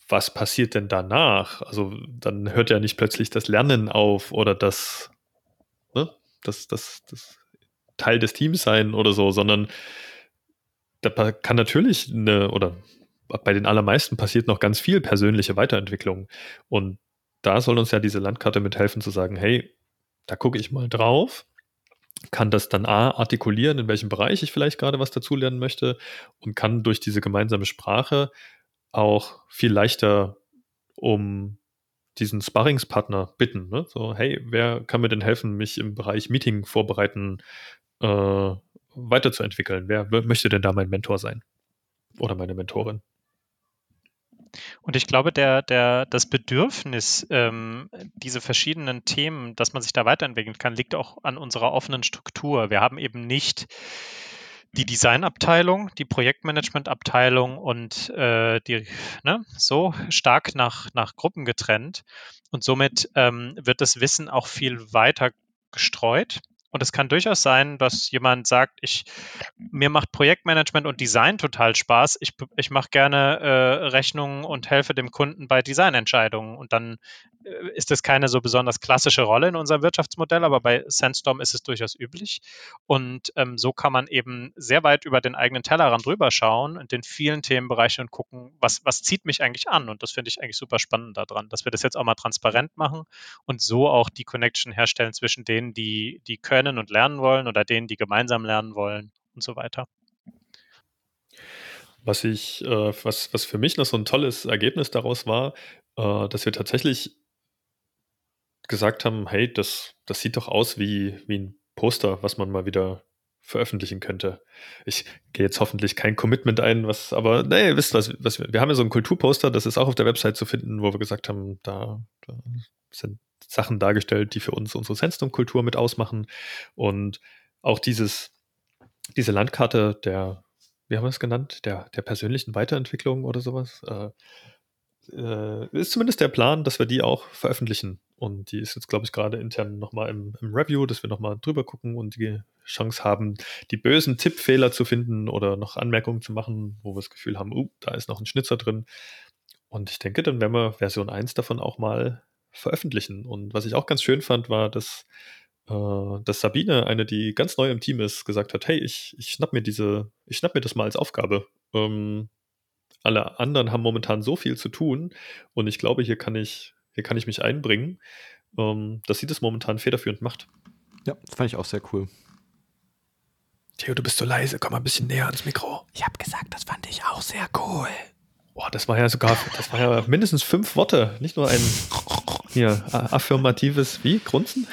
was passiert denn danach? Also dann hört ja nicht plötzlich das Lernen auf oder das, ne? das, das, das Teil des Teams sein oder so, sondern da kann natürlich eine, oder bei den allermeisten passiert noch ganz viel persönliche Weiterentwicklung. Und da soll uns ja diese Landkarte mithelfen zu sagen, hey, da gucke ich mal drauf, kann das dann A artikulieren, in welchem Bereich ich vielleicht gerade was dazulernen möchte und kann durch diese gemeinsame Sprache auch viel leichter um diesen Sparringspartner bitten. Ne? So, hey, wer kann mir denn helfen, mich im Bereich Meeting vorbereiten äh, weiterzuentwickeln. Wer möchte denn da mein Mentor sein? Oder meine Mentorin? Und ich glaube, der, der, das Bedürfnis, ähm, diese verschiedenen Themen, dass man sich da weiterentwickeln kann, liegt auch an unserer offenen Struktur. Wir haben eben nicht die Designabteilung, die Projektmanagementabteilung und äh, die ne, so stark nach, nach Gruppen getrennt. Und somit ähm, wird das Wissen auch viel weiter gestreut Und es kann durchaus sein, dass jemand sagt, ich, mir macht Projektmanagement und Design total Spaß. Ich, ich mache gerne äh, Rechnungen und helfe dem Kunden bei Designentscheidungen. Und dann äh, ist das keine so besonders klassische Rolle in unserem Wirtschaftsmodell, aber bei Sandstorm ist es durchaus üblich. Und ähm, so kann man eben sehr weit über den eigenen Tellerrand drüber schauen und den vielen Themenbereichen und gucken, was, was zieht mich eigentlich an. Und das finde ich eigentlich super spannend daran, dass wir das jetzt auch mal transparent machen und so auch die Connection herstellen zwischen denen, die, die können können und lernen wollen oder denen, die gemeinsam lernen wollen und so weiter. Was ich, äh, was, was für mich noch so ein tolles Ergebnis daraus war, äh, dass wir tatsächlich gesagt haben, hey, das, das sieht doch aus wie, wie ein Poster, was man mal wieder veröffentlichen könnte. Ich gehe jetzt hoffentlich kein Commitment ein, was, aber nee, ihr wisst was, was wir, haben ja so ein Kulturposter, das ist auch auf der Website zu finden, wo wir gesagt haben, da, da sind Sachen dargestellt, die für uns unsere Sandstorm-Kultur mit ausmachen. Und auch dieses, diese Landkarte der, wie haben wir es genannt, der, der persönlichen Weiterentwicklung oder sowas, äh, äh, ist zumindest der Plan, dass wir die auch veröffentlichen. Und die ist jetzt, glaube ich, gerade intern nochmal im, im Review, dass wir nochmal drüber gucken und die Chance haben, die bösen Tippfehler zu finden oder noch Anmerkungen zu machen, wo wir das Gefühl haben, uh, da ist noch ein Schnitzer drin. Und ich denke, dann werden wir Version 1 davon auch mal veröffentlichen. Und was ich auch ganz schön fand, war, dass, äh, dass Sabine, eine, die ganz neu im Team ist, gesagt hat, hey, ich, ich schnapp mir diese, ich schnapp mir das mal als Aufgabe. Ähm, alle anderen haben momentan so viel zu tun und ich glaube, hier kann ich, hier kann ich mich einbringen, ähm, dass sie das momentan federführend macht. Ja, das fand ich auch sehr cool. Theo, du bist so leise, komm mal ein bisschen näher ans Mikro. Ich habe gesagt, das fand ich auch sehr cool. Boah, das war ja sogar, das war ja mindestens fünf Worte, nicht nur ein hier, affirmatives, wie? Grunzen?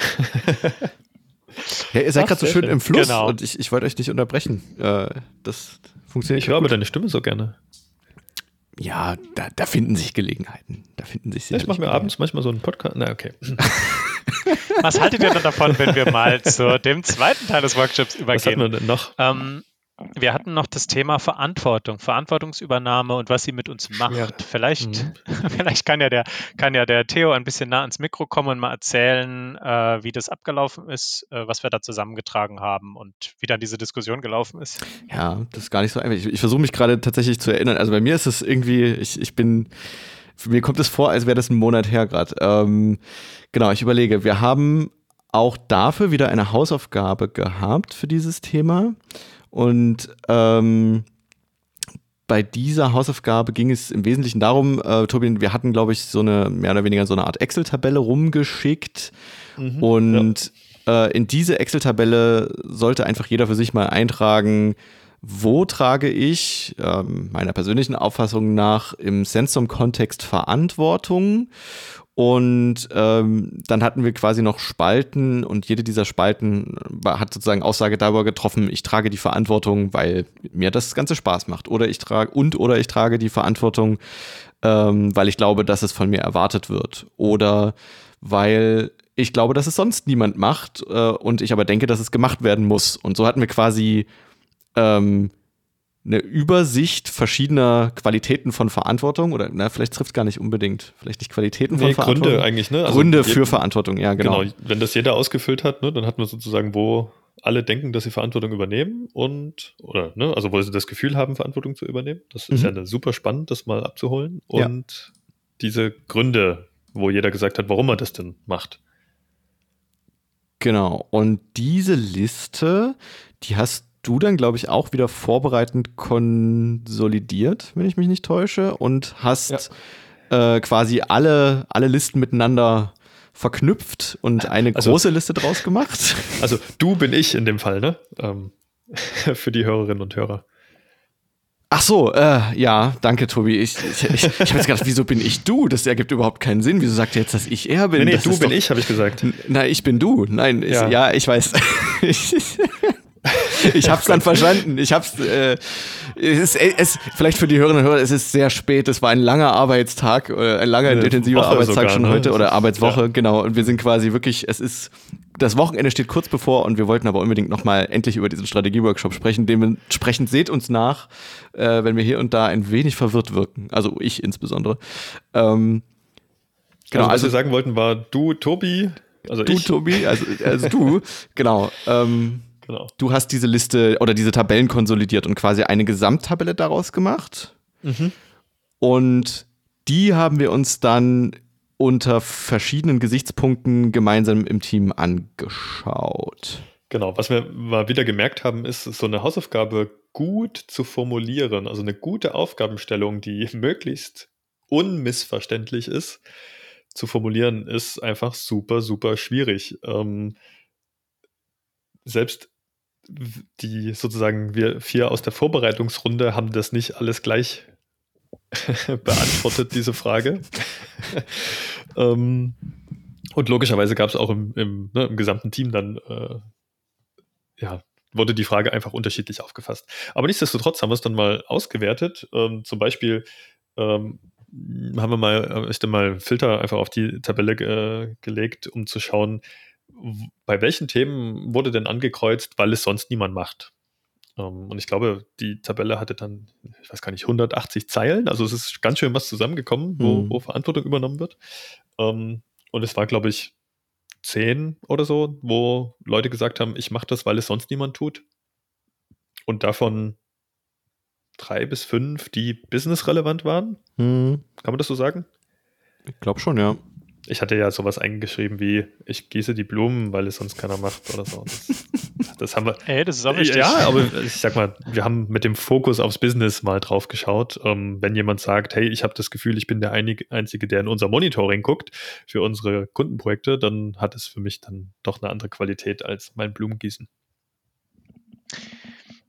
ja, ihr seid gerade so schön im Fluss genau. und ich, ich wollte euch nicht unterbrechen. Äh, das funktioniert. Ich höre aber deine Stimme so gerne. Ja, da, da, finden sich Gelegenheiten. Da finden sich ja, Ich mache mir abends manchmal so einen Podcast. Na, okay. Was haltet ihr denn davon, wenn wir mal zu dem zweiten Teil des Workshops übergehen? Was hatten wir denn noch? Ähm, wir hatten noch das Thema Verantwortung, Verantwortungsübernahme und was sie mit uns macht. Ja. Vielleicht, mhm. vielleicht kann ja der, kann ja der Theo ein bisschen nah ans Mikro kommen und mal erzählen, äh, wie das abgelaufen ist, äh, was wir da zusammengetragen haben und wie dann diese Diskussion gelaufen ist. Ja, das ist gar nicht so einfach. Ich, ich versuche mich gerade tatsächlich zu erinnern. Also bei mir ist es irgendwie, ich, ich bin, mir kommt es vor, als wäre das ein Monat her gerade. Ähm, genau, ich überlege, wir haben auch dafür wieder eine Hausaufgabe gehabt für dieses Thema. Und ähm, bei dieser Hausaufgabe ging es im Wesentlichen darum, äh, Tobi, wir hatten, glaube ich, so eine mehr oder weniger so eine Art Excel-Tabelle rumgeschickt. Mhm, und ja. äh, in diese Excel-Tabelle sollte einfach jeder für sich mal eintragen, wo trage ich äh, meiner persönlichen Auffassung nach im Sensum-Kontext Verantwortung und ähm, dann hatten wir quasi noch Spalten und jede dieser Spalten hat sozusagen Aussage darüber getroffen, ich trage die Verantwortung, weil mir das Ganze Spaß macht. Oder ich trage und oder ich trage die Verantwortung, ähm, weil ich glaube, dass es von mir erwartet wird. Oder weil ich glaube, dass es sonst niemand macht äh, und ich aber denke, dass es gemacht werden muss. Und so hatten wir quasi ähm, eine Übersicht verschiedener Qualitäten von Verantwortung oder na, vielleicht trifft es gar nicht unbedingt, vielleicht nicht Qualitäten nee, von Verantwortung. Gründe eigentlich, ne? Also Gründe für Verantwortung, ja, genau. genau. Wenn das jeder ausgefüllt hat, ne, dann hat man sozusagen, wo alle denken, dass sie Verantwortung übernehmen und, oder, ne, also wo sie das Gefühl haben, Verantwortung zu übernehmen. Das ist mhm. ja super spannend, das mal abzuholen. Und ja. diese Gründe, wo jeder gesagt hat, warum er das denn macht. Genau. Und diese Liste, die hast du dann, glaube ich, auch wieder vorbereitend konsolidiert, wenn ich mich nicht täusche, und hast ja. äh, quasi alle, alle Listen miteinander verknüpft und eine also, große Liste draus gemacht. Also du bin ich in dem Fall, ne? Ähm, für die Hörerinnen und Hörer. Ach so, äh, ja, danke, Tobi. Ich, ich, ich, ich habe jetzt gedacht, wieso bin ich du? Das ergibt überhaupt keinen Sinn. Wieso sagt ihr jetzt, dass ich er bin? Nee, nee du bin doch, ich, habe ich gesagt. Nein, ich bin du. Nein, ja, ich, ja ich weiß. ich hab's dann verstanden. Ich hab's. Äh, es ist, es, vielleicht für die Hörerinnen und Hörer, es ist sehr spät. Es war ein langer Arbeitstag, äh, ein langer Eine intensiver Woche Arbeitstag sogar, schon ne? heute oder Arbeitswoche, ja. genau. Und wir sind quasi wirklich, es ist, das Wochenende steht kurz bevor und wir wollten aber unbedingt nochmal endlich über diesen Strategieworkshop sprechen. Dementsprechend seht uns nach, äh, wenn wir hier und da ein wenig verwirrt wirken. Also ich insbesondere. Ähm, genau, also, was also, wir sagen wollten, war du, Tobi, Also du, ich. Tobi, also, also du, genau. Ähm, genau. Du hast diese Liste oder diese Tabellen konsolidiert und quasi eine Gesamttabelle daraus gemacht. Mhm. Und die haben wir uns dann unter verschiedenen Gesichtspunkten gemeinsam im Team angeschaut. Genau, was wir mal wieder gemerkt haben, ist, so eine Hausaufgabe gut zu formulieren, also eine gute Aufgabenstellung, die möglichst unmissverständlich ist, zu formulieren, ist einfach super, super schwierig. Ähm, selbst die sozusagen wir vier aus der Vorbereitungsrunde haben das nicht alles gleich beantwortet, diese Frage. ähm, und logischerweise gab es auch im, im, ne, im, gesamten Team dann, äh, ja, wurde die Frage einfach unterschiedlich aufgefasst. Aber nichtsdestotrotz haben wir es dann mal ausgewertet. Ähm, zum Beispiel ähm, haben wir mal, ich dann mal Filter einfach auf die Tabelle äh, gelegt, um zu schauen, bei welchen Themen wurde denn angekreuzt, weil es sonst niemand macht. Ähm, und ich glaube, die Tabelle hatte dann, ich weiß gar nicht, 180 Zeilen. Also es ist ganz schön was zusammengekommen, wo, mhm. wo Verantwortung übernommen wird. Ähm, und es war, glaube ich, zehn oder so, wo Leute gesagt haben, ich mache das, weil es sonst niemand tut. Und davon drei bis fünf, die businessrelevant waren. Mhm. Kann man das so sagen? Ich glaube schon, ja. Ich hatte ja sowas eingeschrieben wie, ich gieße die Blumen, weil es sonst keiner macht oder so. Das, das haben wir. Ey, das ist auch wichtig. Ja, aber ich sag mal, wir haben mit dem Fokus aufs Business mal drauf geschaut. Ähm, wenn jemand sagt, hey, ich habe das Gefühl, ich bin der Einzige, der in unser Monitoring guckt für unsere Kundenprojekte, dann hat es für mich dann doch eine andere Qualität als mein Blumengießen.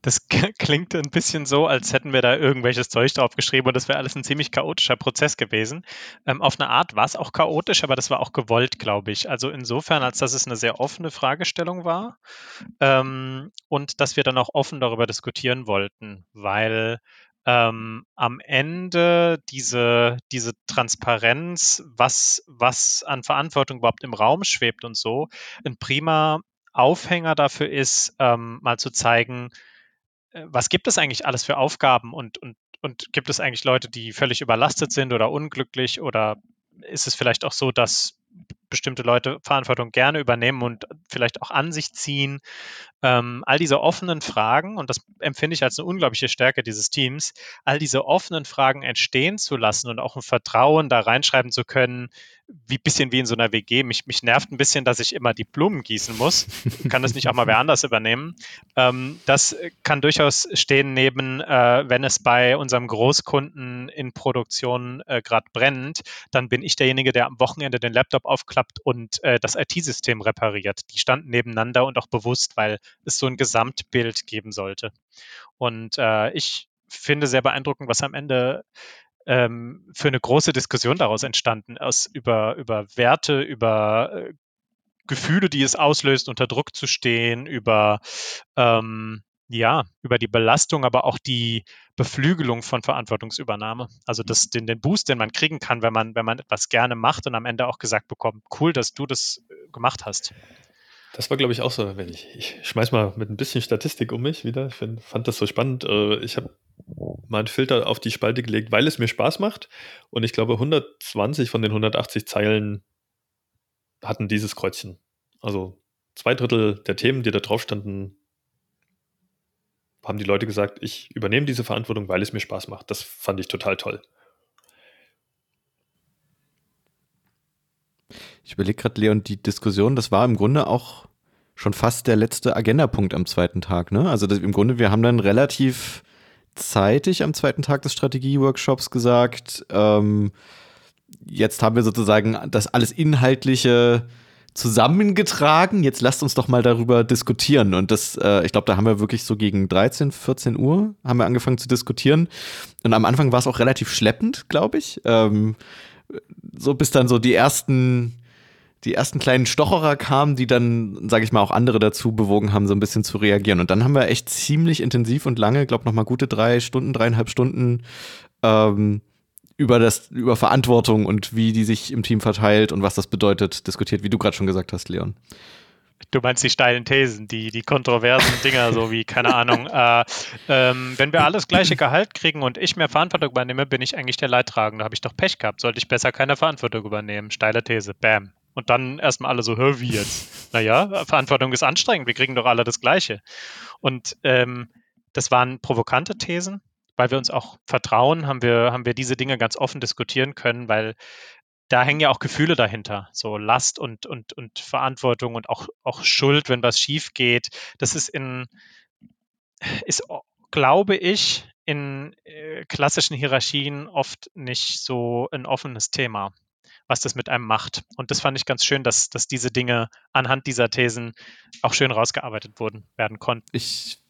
Das klingt ein bisschen so, als hätten wir da irgendwelches Zeug draufgeschrieben und das wäre alles ein ziemlich chaotischer Prozess gewesen. Ähm, auf eine Art war es auch chaotisch, aber das war auch gewollt, glaube ich. Also insofern, als dass es eine sehr offene Fragestellung war ähm, und dass wir dann auch offen darüber diskutieren wollten, weil ähm, am Ende diese, diese Transparenz, was, was an Verantwortung überhaupt im Raum schwebt und so, ein prima Aufhänger dafür ist, ähm, mal zu zeigen, was gibt es eigentlich alles für Aufgaben und, und, und gibt es eigentlich Leute, die völlig überlastet sind oder unglücklich oder ist es vielleicht auch so, dass bestimmte Leute Verantwortung gerne übernehmen und vielleicht auch an sich ziehen. Ähm, all diese offenen Fragen, und das empfinde ich als eine unglaubliche Stärke dieses Teams, all diese offenen Fragen entstehen zu lassen und auch ein Vertrauen da reinschreiben zu können, wie bisschen wie in so einer WG. Mich, mich nervt ein bisschen, dass ich immer die Blumen gießen muss. Kann das nicht auch mal wer anders übernehmen? Ähm, das kann durchaus stehen neben, äh, wenn es bei unserem Großkunden in Produktion äh, gerade brennt, dann bin ich derjenige, der am Wochenende den Laptop aufklappt und äh, das IT-System repariert. Die standen nebeneinander und auch bewusst, weil es so ein Gesamtbild geben sollte. Und äh, ich finde sehr beeindruckend, was am Ende ähm, für eine große Diskussion daraus entstanden ist, über, über Werte, über äh, Gefühle, die es auslöst, unter Druck zu stehen, über ähm, ja, über die Belastung, aber auch die Beflügelung von Verantwortungsübernahme. Also das, den, den Boost, den man kriegen kann, wenn man, wenn man etwas gerne macht und am Ende auch gesagt bekommt, cool, dass du das äh, gemacht hast. Das war, glaube ich, auch so. Wenn ich, ich schmeiß mal mit ein bisschen Statistik um mich wieder. Ich find, fand das so spannend. Äh, ich habe mal einen Filter auf die Spalte gelegt, weil es mir Spaß macht. Und ich glaube, 120 von den 180 Zeilen hatten dieses Kreuzchen. Also zwei Drittel der Themen, die da drauf standen, haben die Leute gesagt, ich übernehme diese Verantwortung, weil es mir Spaß macht. Das fand ich total toll. Ich überlege gerade, Leon, die Diskussion, das war im Grunde auch schon fast der letzte Agendapunkt am zweiten Tag. Ne? Also das, im Grunde, wir haben dann relativ zeitig am zweiten Tag des Strategieworkshops gesagt, ähm, jetzt haben wir sozusagen das alles Inhaltliche zusammengetragen. Jetzt lasst uns doch mal darüber diskutieren. Und das, äh, ich glaube, da haben wir wirklich so gegen 13, 14 Uhr haben wir angefangen zu diskutieren. Und am Anfang war es auch relativ schleppend, glaube ich. Ähm, so bis dann so die ersten die ersten kleinen Stocherer kamen, die dann, sage ich mal, auch andere dazu bewogen haben, so ein bisschen zu reagieren. Und dann haben wir echt ziemlich intensiv und lange, glaube noch mal gute drei Stunden, dreieinhalb Stunden ähm, über das über Verantwortung und wie die sich im Team verteilt und was das bedeutet diskutiert, wie du gerade schon gesagt hast, Leon. Du meinst die steilen Thesen, die, die kontroversen Dinger, so wie, keine Ahnung, äh, ähm, wenn wir alles gleiche Gehalt kriegen und ich mehr Verantwortung übernehme, bin ich eigentlich der Leidtragende. Habe ich doch Pech gehabt. Sollte ich besser keine Verantwortung übernehmen? Steile These. Bam. Und dann erstmal alle so, hör, wie jetzt? Naja, Verantwortung ist anstrengend, wir kriegen doch alle das Gleiche. Und ähm, das waren provokante Thesen, weil wir uns auch vertrauen, haben wir, haben wir diese Dinge ganz offen diskutieren können, weil da hängen ja auch Gefühle dahinter, so Last und, und, und Verantwortung und auch, auch Schuld, wenn was schief geht. Das ist in, ist, glaube ich, in äh, klassischen Hierarchien oft nicht so ein offenes Thema, was das mit einem macht. Und das fand ich ganz schön, dass, dass diese Dinge anhand dieser Thesen auch schön rausgearbeitet wurden, werden konnten. Ich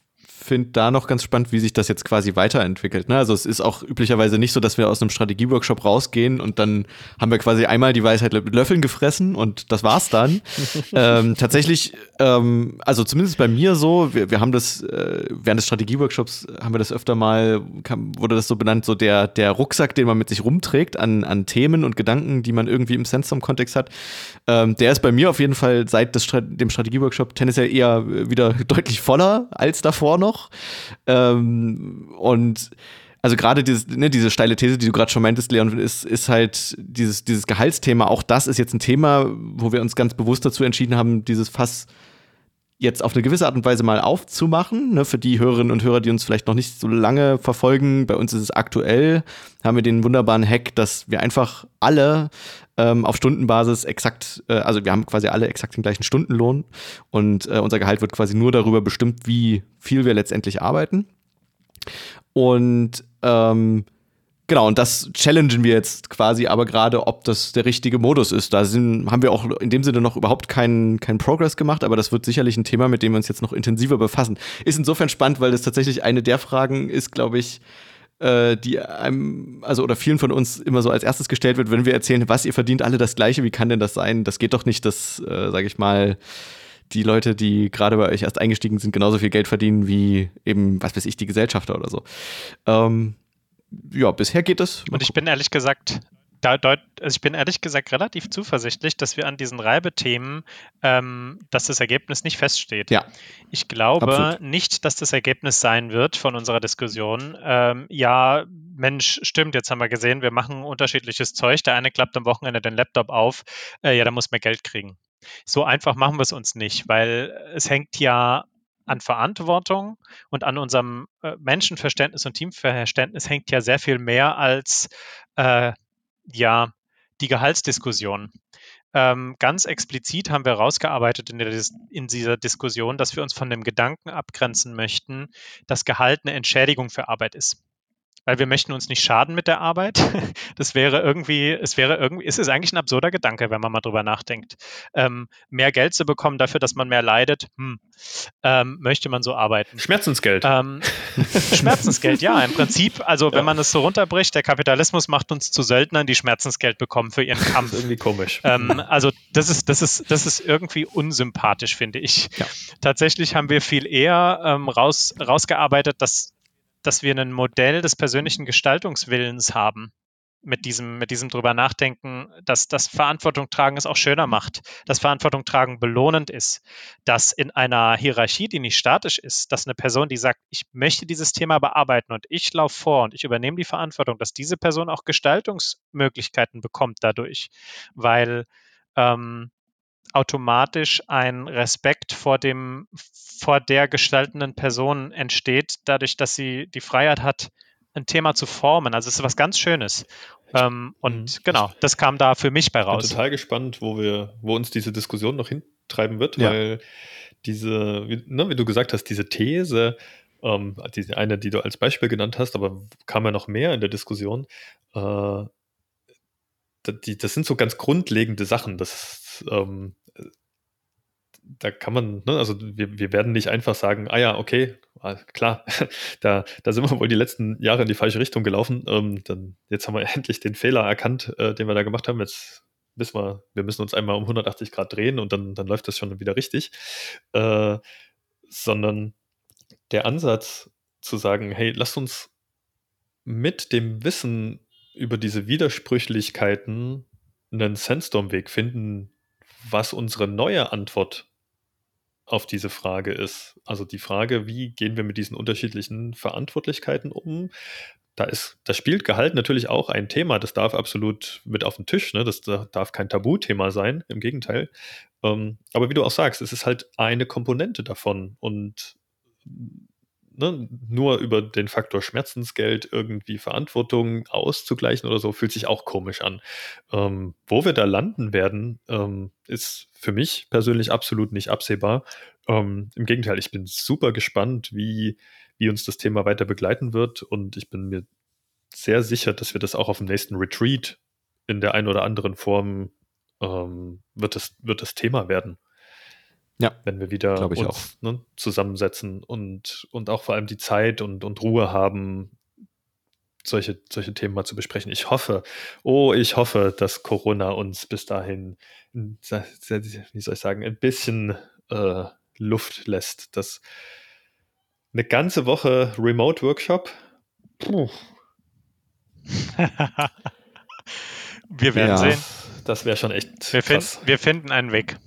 finde da noch ganz spannend, wie sich das jetzt quasi weiterentwickelt. Ne? Also es ist auch üblicherweise nicht so, dass wir aus einem Strategieworkshop rausgehen und dann haben wir quasi einmal die Weisheit mit Löffeln gefressen und das war's dann. ähm, tatsächlich, ähm, also zumindest bei mir so, wir, wir haben das äh, während des Strategieworkshops haben wir das öfter mal, kam, wurde das so benannt, so der, der Rucksack, den man mit sich rumträgt an, an Themen und Gedanken, die man irgendwie im Sandstorm-Kontext hat. Ähm, der ist bei mir auf jeden Fall seit des, dem Strategieworkshop tendenziell eher wieder deutlich voller als davor noch noch. Ähm, und also gerade ne, diese steile These, die du gerade schon meintest, Leon, ist, ist halt dieses, dieses Gehaltsthema. Auch das ist jetzt ein Thema, wo wir uns ganz bewusst dazu entschieden haben, dieses Fass jetzt auf eine gewisse Art und Weise mal aufzumachen. Ne, für die Hörerinnen und Hörer, die uns vielleicht noch nicht so lange verfolgen, bei uns ist es aktuell, haben wir den wunderbaren Hack, dass wir einfach alle ähm, auf Stundenbasis exakt, äh, also wir haben quasi alle exakt den gleichen Stundenlohn und äh, unser Gehalt wird quasi nur darüber bestimmt, wie viel wir letztendlich arbeiten. Und ähm, Genau, und das challengen wir jetzt quasi aber gerade, ob das der richtige Modus ist. Da sind, haben wir auch in dem Sinne noch überhaupt keinen kein Progress gemacht, aber das wird sicherlich ein Thema, mit dem wir uns jetzt noch intensiver befassen. Ist insofern spannend, weil das tatsächlich eine der Fragen ist, glaube ich, äh, die einem, also oder vielen von uns immer so als erstes gestellt wird, wenn wir erzählen, was ihr verdient, alle das Gleiche, wie kann denn das sein? Das geht doch nicht, dass, äh, sage ich mal, die Leute, die gerade bei euch erst eingestiegen sind, genauso viel Geld verdienen wie eben, was weiß ich, die Gesellschafter oder so. Ähm, ja, bisher geht es. Und ich bin ehrlich gesagt, da, also ich bin ehrlich gesagt relativ zuversichtlich, dass wir an diesen Reibethemen, ähm, dass das Ergebnis nicht feststeht. Ja. Ich glaube absolut. nicht, dass das Ergebnis sein wird von unserer Diskussion. Ähm, ja, Mensch, stimmt, jetzt haben wir gesehen, wir machen unterschiedliches Zeug. Der eine klappt am Wochenende den Laptop auf, äh, ja, da muss mehr Geld kriegen. So einfach machen wir es uns nicht, weil es hängt ja an Verantwortung und an unserem äh, Menschenverständnis und Teamverständnis hängt ja sehr viel mehr als äh, ja die Gehaltsdiskussion. Ähm, ganz explizit haben wir herausgearbeitet in, in, dieser Diskussion, dass wir uns von dem Gedanken abgrenzen möchten, dass Gehalt eine Entschädigung für Arbeit ist weil wir möchten uns nicht schaden mit der Arbeit. Das wäre irgendwie, es wäre irgendwie, es ist eigentlich ein absurder Gedanke, wenn man mal drüber nachdenkt. Ähm, mehr Geld zu bekommen dafür, dass man mehr leidet, hm, ähm, möchte man so arbeiten. Schmerzensgeld. Ähm, Schmerzensgeld, ja, im Prinzip. Also ja. wenn man es so runterbricht, der Kapitalismus macht uns zu Söldnern, die Schmerzensgeld bekommen für ihren Kampf. irgendwie komisch. Ähm, also das ist, das ist, das ist irgendwie unsympathisch, finde ich. Ja. Tatsächlich haben wir viel eher ähm, raus, rausgearbeitet, dass dass wir ein Modell des persönlichen Gestaltungswillens haben mit diesem, mit diesem drüber nachdenken, dass das Verantwortung tragen es auch schöner macht, dass Verantwortung tragen belohnend ist, dass in einer Hierarchie, die nicht statisch ist, dass eine Person, die sagt, ich möchte dieses Thema bearbeiten und ich laufe vor und ich übernehme die Verantwortung, dass diese Person auch Gestaltungsmöglichkeiten bekommt dadurch, weil ähm, automatisch ein Respekt vor dem, vor der gestaltenden Person entsteht, dadurch, dass sie die Freiheit hat, ein Thema zu formen. Also es ist was ganz Schönes. Ähm, und mhm. genau, das kam da für mich bei raus. Ich bin total gespannt, wo wir, wo uns diese Diskussion noch hintreiben wird, ja. weil diese, wie, ne, wie, du gesagt hast, diese These, ähm, die eine, die du als Beispiel genannt hast, aber kam ja noch mehr in der Diskussion, äh, die, das sind so ganz grundlegende Sachen. Das, ähm, da kann man, ne, also wir, wir werden nicht einfach sagen, ah ja, okay, klar, da, da sind wir wohl die letzten Jahre in die falsche Richtung gelaufen. Ähm, dann, jetzt haben wir endlich den Fehler erkannt, äh, den wir da gemacht haben. Jetzt müssen wir, wir müssen uns einmal um 180 Grad drehen und dann, dann läuft das schon wieder richtig. Äh, sondern der Ansatz zu sagen, hey, lasst uns mit dem Wissen über diese Widersprüchlichkeiten einen Sandstorm-Weg finden, was unsere neue Antwort auf diese Frage ist. Also die Frage, wie gehen wir mit diesen unterschiedlichen Verantwortlichkeiten um? da ist, da spielt Gehalt natürlich auch ein Thema. Das darf absolut mit auf den Tisch. Ne? Das darf kein Tabuthema sein. Im Gegenteil. Ähm, aber wie du auch sagst, es ist halt eine Komponente davon und ne, nur über den Faktor Schmerzensgeld irgendwie Verantwortung auszugleichen oder so, fühlt sich auch komisch an. Ähm, wo wir da landen werden, ähm, ist für mich persönlich absolut nicht absehbar. Ähm, Im Gegenteil, ich bin super gespannt, wie, wie uns das Thema weiter begleiten wird und ich bin mir sehr sicher, dass wir das auch auf dem nächsten Retreat in der einen oder anderen Form ähm, wird, das, wird das Thema werden. Ja. Wenn wir wieder uns ne, zusammensetzen und, und auch vor allem die Zeit und, und Ruhe haben, solche, solche Themen mal zu besprechen. Ich hoffe, oh, ich hoffe, dass Corona uns bis dahin, wie soll ich sagen, ein bisschen äh, Luft lässt. Dass eine ganze Woche Remote-Workshop. wir werden ja. sehen. Das wäre schon echt. Wir, find, wir finden einen Weg.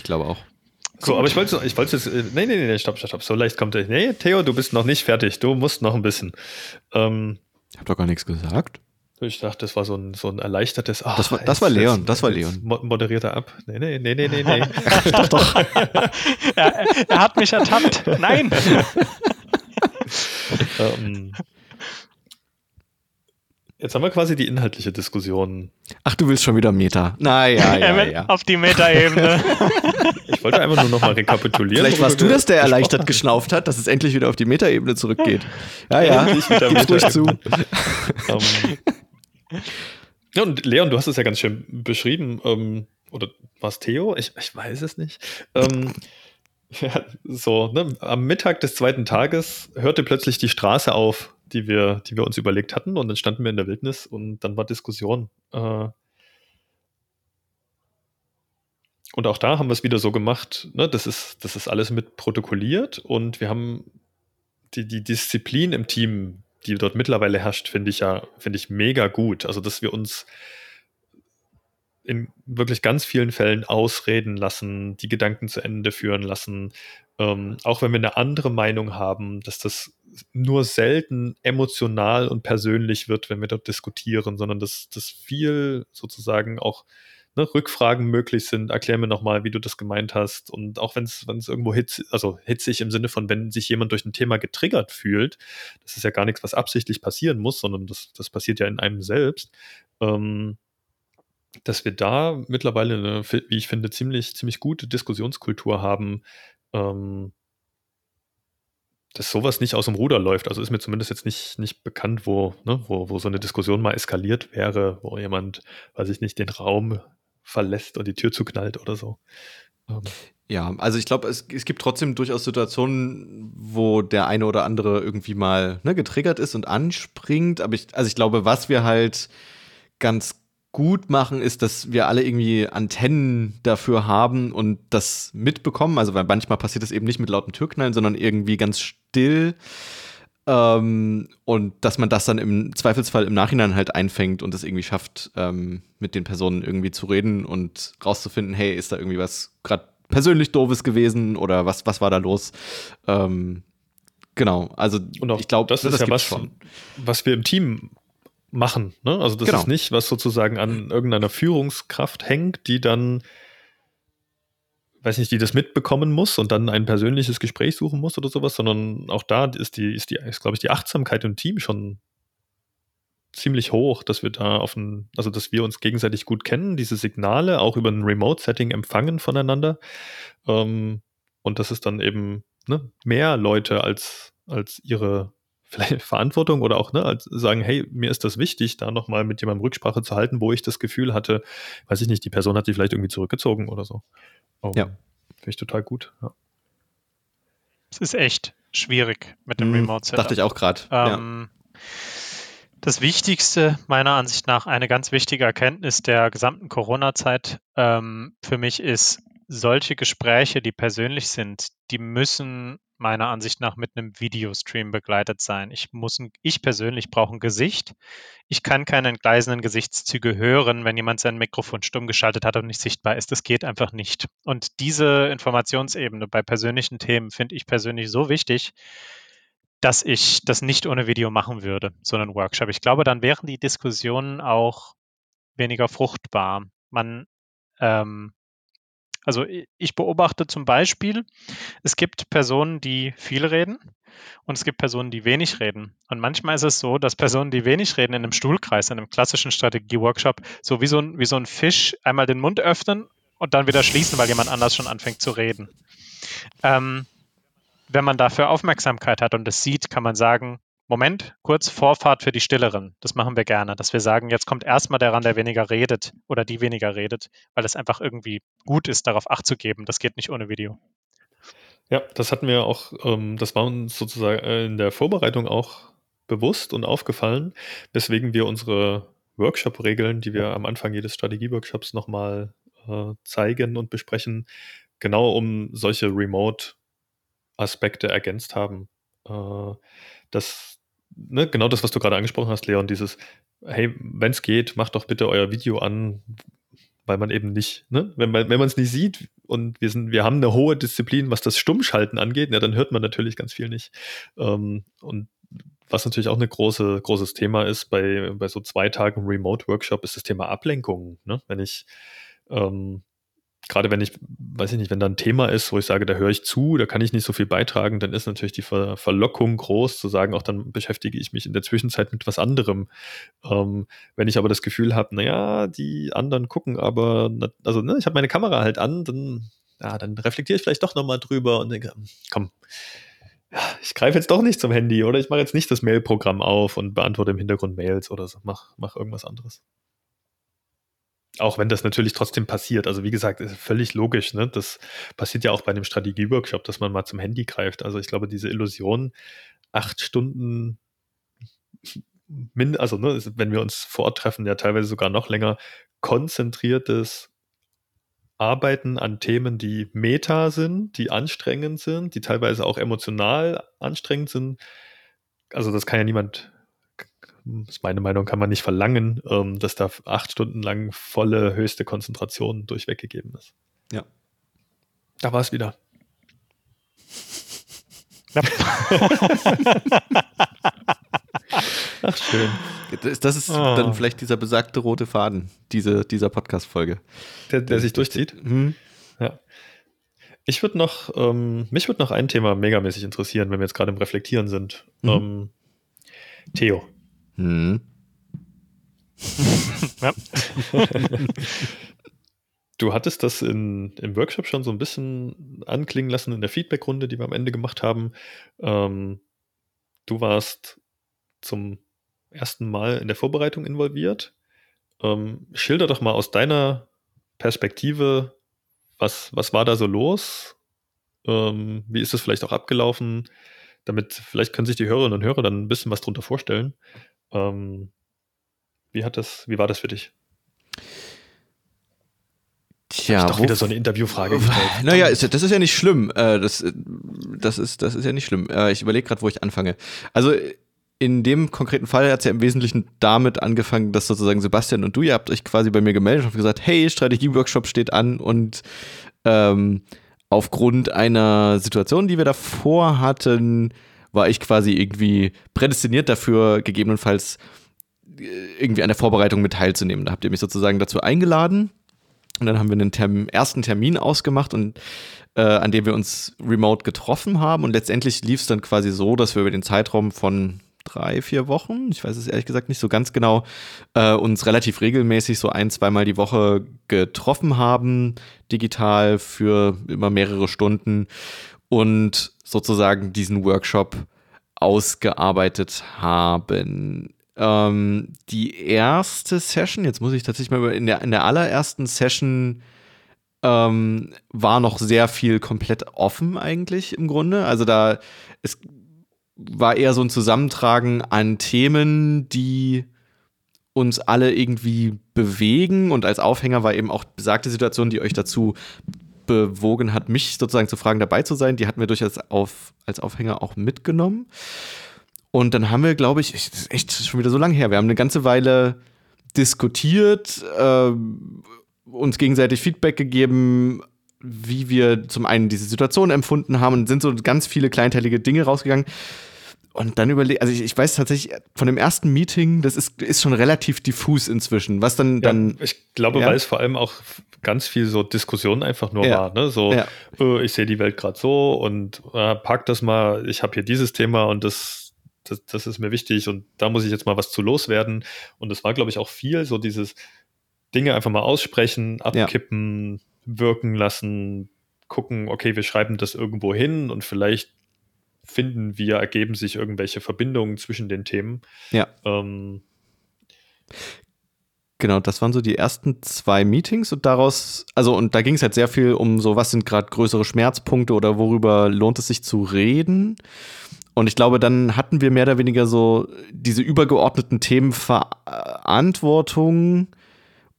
Ich glaube auch. So, aber ich wollte, ich wollte jetzt, äh, nee, nee, nee, stopp, stopp, stopp, so leicht kommt er. Nee, Theo, du bist noch nicht fertig, du musst noch ein bisschen. Ähm, ich habe doch gar nichts gesagt. Ich dachte, das war so ein, so ein erleichtertes. Ach, das, war, das war Leon, das war Leon. Moderiert er ab. Nee, nee, nee, nee, nee, nee. doch, doch. er, er, hat mich ertappt. Nein. ähm, Jetzt haben wir quasi die inhaltliche Diskussion. Ach, du willst schon wieder Meta. Naja, ja, ja, ja. Auf die Meta-Ebene. ich wollte einfach nur nochmal rekapitulieren. Vielleicht warst du das, der erleichtert geschnauft hat, dass es endlich wieder auf die Meta-Ebene zurückgeht. Ja, ja, ich gib's ruhig zu. um, ja, und Leon, du hast es ja ganz schön beschrieben. Um, oder war es Theo? Ich, ich weiß es nicht. Um, ja, so, ne? am Mittag des zweiten Tages hörte plötzlich die Straße auf die wir, die wir uns überlegt hatten. Und dann standen wir in der Wildnis und dann war Diskussion. Äh, und auch da haben wir es wieder so gemacht, ne, das, ist, das ist alles mit protokolliert und wir haben die, die Disziplin im Team, die dort mittlerweile herrscht, finde ich ja, finde ich mega gut. Also, dass wir uns in wirklich ganz vielen Fällen ausreden lassen, die Gedanken zu Ende führen lassen, ähm, auch wenn wir eine andere Meinung haben, dass das nur selten emotional und persönlich wird, wenn wir dort diskutieren, sondern dass das viel sozusagen auch ne, Rückfragen möglich sind. Erklär mir nochmal, wie du das gemeint hast. Und auch wenn es irgendwo hitz, also hitzig im Sinne von, wenn sich jemand durch ein Thema getriggert fühlt, das ist ja gar nichts, was absichtlich passieren muss, sondern das, das passiert ja in einem selbst. Ähm, dass wir da mittlerweile eine, wie ich finde, ziemlich, ziemlich gute Diskussionskultur haben, ähm, dass sowas nicht aus dem Ruder läuft. Also ist mir zumindest jetzt nicht, nicht bekannt, wo, ne, wo, wo so eine Diskussion mal eskaliert wäre, wo jemand, weiß ich nicht, den Raum verlässt und die Tür zuknallt oder so. Ähm. Ja, also ich glaube, es, es gibt trotzdem durchaus Situationen, wo der eine oder andere irgendwie mal ne, getriggert ist und anspringt. Aber ich, also ich glaube, was wir halt ganz gut machen, ist, dass wir alle irgendwie Antennen dafür haben und das mitbekommen. Also, weil manchmal passiert das eben nicht mit lauten Türknallen, sondern irgendwie ganz still. Ähm, und dass man das dann im Zweifelsfall im Nachhinein halt einfängt und es irgendwie schafft, ähm, mit den Personen irgendwie zu reden und rauszufinden, hey, ist da irgendwie was gerade persönlich doofes gewesen oder was, was war da los? Ähm, genau, also und auch, ich glaube, das, das ist ja was, schon. was wir im Team machen. Ne? Also das genau. ist nicht, was sozusagen an irgendeiner Führungskraft hängt, die dann, weiß nicht, die das mitbekommen muss und dann ein persönliches Gespräch suchen muss oder sowas, sondern auch da ist die, ist die, ist, glaube ich, die Achtsamkeit im Team schon ziemlich hoch, dass wir da auf ein, also dass wir uns gegenseitig gut kennen, diese Signale auch über ein Remote-Setting empfangen voneinander. Ähm, und dass es dann eben ne, mehr Leute als, als ihre vielleicht Verantwortung oder auch ne, sagen, hey, mir ist das wichtig, da nochmal mit jemandem Rücksprache zu halten, wo ich das Gefühl hatte, weiß ich nicht, die Person hat sich vielleicht irgendwie zurückgezogen oder so. Um, ja. Finde ich total gut. Ja. Es ist echt schwierig mit dem hm, Remote Setup. Dachte ich auch gerade. Ähm, ja. Das Wichtigste, meiner Ansicht nach, eine ganz wichtige Erkenntnis der gesamten Corona-Zeit ähm, für mich ist, solche Gespräche, die persönlich sind, die müssen meiner Ansicht nach mit einem Videostream begleitet sein. Ich muss, ich persönlich brauche ein Gesicht. Ich kann keine entgleisenden Gesichtszüge hören, wenn jemand sein Mikrofon stumm geschaltet hat und nicht sichtbar ist. Das geht einfach nicht. Und diese Informationsebene bei persönlichen Themen finde ich persönlich so wichtig, dass ich das nicht ohne Video machen würde, so einen Workshop. Ich glaube, dann wären die Diskussionen auch weniger fruchtbar. Man, ähm, also ich beobachte zum Beispiel, es gibt Personen, die viel reden und es gibt Personen, die wenig reden. Und manchmal ist es so, dass Personen, die wenig reden, in einem Stuhlkreis, in einem klassischen Strategie-Workshop, so wie so, ein, wie so ein Fisch einmal den Mund öffnen und dann wieder schließen, weil jemand anders schon anfängt zu reden. Ähm, wenn man dafür Aufmerksamkeit hat und es sieht, kann man sagen, Moment, kurz Vorfahrt für die Stilleren. Das machen wir gerne, dass wir sagen, jetzt kommt erstmal der ran, der weniger redet oder die weniger redet, weil es einfach irgendwie gut ist, darauf Acht zu geben. Das geht nicht ohne Video. Ja, das hatten wir auch, ähm, das war uns sozusagen in der Vorbereitung auch bewusst und aufgefallen, weswegen wir unsere Workshop-Regeln, die wir am Anfang jedes Strategie-Workshops nochmal äh, zeigen und besprechen, genau um solche Remote-Aspekte ergänzt haben. Äh, das, ne, genau das, was du gerade angesprochen hast, Leon, dieses, hey, wenn es geht, macht doch bitte euer Video an, weil man eben nicht, ne, wenn man es nicht sieht und wir sind, wir haben eine hohe Disziplin, was das Stummschalten angeht, ja, dann hört man natürlich ganz viel nicht. Ähm, und was natürlich auch ein große, großes Thema ist bei, bei so zwei Tagen Remote-Workshop, ist das Thema Ablenkung. Ne? Wenn ich ähm, gerade wenn ich, weiß ich nicht, wenn da ein Thema ist, wo ich sage, da höre ich zu, da kann ich nicht so viel beitragen, dann ist natürlich die Ver Verlockung groß zu sagen, auch dann beschäftige ich mich in der Zwischenzeit mit was anderem. Ähm, wenn ich aber das Gefühl habe, naja, die anderen gucken aber, also ne, ich habe meine Kamera halt an, dann, ja, dann reflektiere ich vielleicht doch nochmal drüber und denke, komm, ja, ich greife jetzt doch nicht zum Handy oder ich mache jetzt nicht das Mailprogramm auf und beantworte im Hintergrund Mails oder so, mach, mach irgendwas anderes. Auch wenn das natürlich trotzdem passiert. Also wie gesagt, ist völlig logisch. Ne? Das passiert ja auch bei einem Strategie-Workshop, dass man mal zum Handy greift. Also ich glaube, diese Illusion, acht Stunden, also ne, wenn wir uns vortreffen, ja teilweise sogar noch länger, konzentriertes Arbeiten an Themen, die meta sind, die anstrengend sind, die teilweise auch emotional anstrengend sind. Also das kann ja niemand ist meine Meinung, kann man nicht verlangen, ähm, dass da acht Stunden lang volle höchste Konzentration durchweg gegeben ist. Ja. Da war es wieder. Ach, schön. Das, das ist oh. dann vielleicht dieser besagte rote Faden, diese, dieser Podcast-Folge. Der, der, sich durchzieht? Mhm. Ja. Ich würde noch, ähm, mich würde noch ein Thema megamäßig interessieren, wenn wir jetzt gerade im Reflektieren sind. Mhm. Ähm, Theo. Hm. ja. Du hattest das in, im Workshop schon so ein bisschen anklingen lassen in der Feedbackrunde, die wir am Ende gemacht haben. Ähm, du warst zum ersten Mal in der Vorbereitung involviert. Ähm, schilder doch mal aus deiner Perspektive, was, was war da so los? Ähm, wie ist das vielleicht auch abgelaufen? Damit, vielleicht können sich die Hörerinnen und Hörer dann ein bisschen was drunter vorstellen. Ähm, wie hat das, wie war das für dich? Tja, doch wieder so eine Interviewfrage gestellt. Naja, ist, das ist ja nicht schlimm. Äh, das, das, ist, das ist ja nicht schlimm. Äh, ich überlege gerade, wo ich anfange. Also in dem konkreten Fall hat es ja im Wesentlichen damit angefangen, dass sozusagen Sebastian und du, ihr habt euch quasi bei mir gemeldet und gesagt, hey, Strategie-Workshop steht an und ähm, aufgrund einer Situation, die wir davor hatten, war ich quasi irgendwie prädestiniert dafür, gegebenenfalls äh, irgendwie an der Vorbereitung mit teilzunehmen. Da habt ihr mich sozusagen dazu eingeladen. Und dann haben wir einen Term ersten Termin ausgemacht und äh, an dem wir uns remote getroffen haben. Und letztendlich lief es dann quasi so, dass wir über den Zeitraum von drei, vier Wochen, ich weiß es ehrlich gesagt nicht so ganz genau, äh, uns relativ regelmäßig so ein, zweimal die Woche getroffen haben, digital für immer mehrere Stunden und sozusagen diesen Workshop ausgearbeitet haben. Ähm, die erste Session, jetzt muss ich tatsächlich mal in der, in der allerersten Session ähm, war noch sehr viel komplett offen eigentlich im Grunde. Also da es war eher so ein Zusammentragen an Themen, die uns alle irgendwie bewegen und als Aufhänger war eben auch besagte Situation, die euch dazu bewogen hat, mich sozusagen zu fragen, dabei zu sein. Die hatten wir durchaus auf, als Aufhänger auch mitgenommen. Und dann haben wir, glaube ich, das ist echt schon wieder so lange her, wir haben eine ganze Weile diskutiert, äh, uns gegenseitig Feedback gegeben, wie wir zum einen diese Situation empfunden haben und sind so ganz viele kleinteilige Dinge rausgegangen. Und dann überlege, also ich, ich, weiß tatsächlich von dem ersten Meeting, das ist, ist schon relativ diffus inzwischen. Was dann, dann. Ja, ich glaube, ja. weil es vor allem auch ganz viel so Diskussion einfach nur ja. war. Ne? So, äh, ich sehe die Welt gerade so und äh, pack das mal, ich habe hier dieses Thema und das, das, das ist mir wichtig und da muss ich jetzt mal was zu loswerden. Und es war, glaube ich, auch viel so dieses Dinge einfach mal aussprechen, abkippen, wirken lassen, gucken, okay, wir schreiben das irgendwo hin und vielleicht finden wir, ergeben sich irgendwelche Verbindungen zwischen den Themen. Ja. Ähm, genau, das waren so die ersten zwei Meetings und daraus, also und da ging es halt sehr viel um so, was sind gerade größere Schmerzpunkte oder worüber lohnt es sich zu reden. Und ich glaube, dann hatten wir mehr oder weniger so diese übergeordneten Themen Verantwortung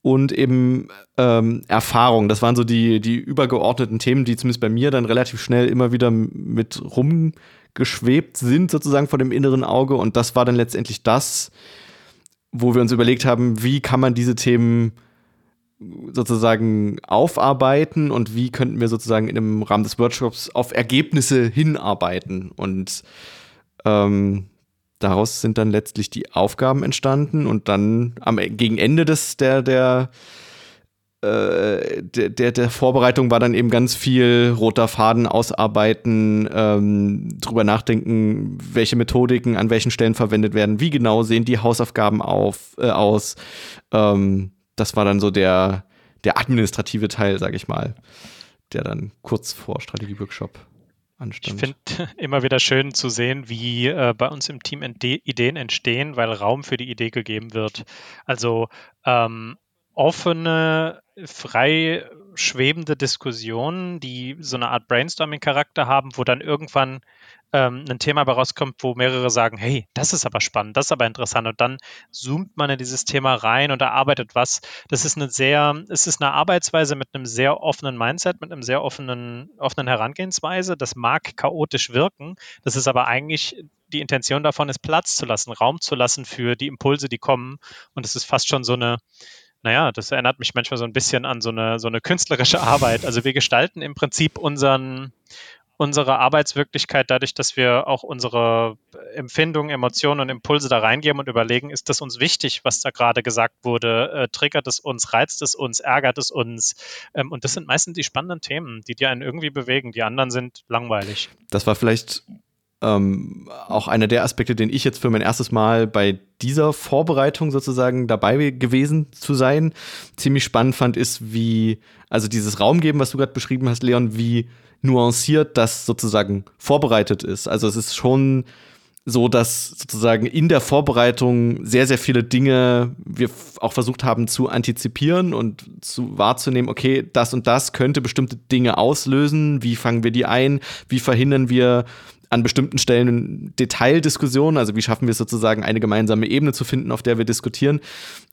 und eben ähm, Erfahrung. Das waren so die, die übergeordneten Themen, die zumindest bei mir dann relativ schnell immer wieder mit rum geschwebt sind, sozusagen vor dem inneren Auge. Und das war dann letztendlich das, wo wir uns überlegt haben, wie kann man diese Themen sozusagen aufarbeiten und wie könnten wir sozusagen im Rahmen des Workshops auf Ergebnisse hinarbeiten. Und ähm, daraus sind dann letztlich die Aufgaben entstanden und dann am gegen Ende des der der äh, der, der, der Vorbereitung war dann eben ganz viel roter Faden ausarbeiten, ähm, drüber nachdenken, welche Methodiken an welchen Stellen verwendet werden, wie genau sehen die Hausaufgaben auf, äh, aus. Ähm, das war dann so der, der administrative Teil, sag ich mal, der dann kurz vor Strategieworkshop anstand. Ich finde immer wieder schön zu sehen, wie äh, bei uns im Team Ideen entstehen, weil Raum für die Idee gegeben wird. Also ähm, offene, frei schwebende Diskussionen, die so eine Art Brainstorming-Charakter haben, wo dann irgendwann ähm, ein Thema bei rauskommt, wo mehrere sagen, hey, das ist aber spannend, das ist aber interessant und dann zoomt man in dieses Thema rein und erarbeitet was. Das ist eine sehr, es ist eine Arbeitsweise mit einem sehr offenen Mindset, mit einem sehr offenen, offenen Herangehensweise. Das mag chaotisch wirken, das ist aber eigentlich die Intention davon ist, Platz zu lassen, Raum zu lassen für die Impulse, die kommen. Und es ist fast schon so eine, naja, das erinnert mich manchmal so ein bisschen an so eine, so eine künstlerische Arbeit. Also wir gestalten im Prinzip unseren, unsere Arbeitswirklichkeit dadurch, dass wir auch unsere Empfindungen, Emotionen und Impulse da reingeben und überlegen, ist das uns wichtig, was da gerade gesagt wurde? Äh, triggert es uns, reizt es uns, ärgert es uns? Ähm, und das sind meistens die spannenden Themen, die dir einen irgendwie bewegen. Die anderen sind langweilig. Das war vielleicht ähm, auch einer der Aspekte, den ich jetzt für mein erstes Mal bei dieser Vorbereitung sozusagen dabei gewesen zu sein, ziemlich spannend fand, ist, wie, also dieses Raumgeben, was du gerade beschrieben hast, Leon, wie nuanciert das sozusagen vorbereitet ist. Also es ist schon so, dass sozusagen in der Vorbereitung sehr, sehr viele Dinge wir auch versucht haben zu antizipieren und zu wahrzunehmen, okay, das und das könnte bestimmte Dinge auslösen. Wie fangen wir die ein? Wie verhindern wir an bestimmten Stellen Detaildiskussionen, also wie schaffen wir es sozusagen, eine gemeinsame Ebene zu finden, auf der wir diskutieren.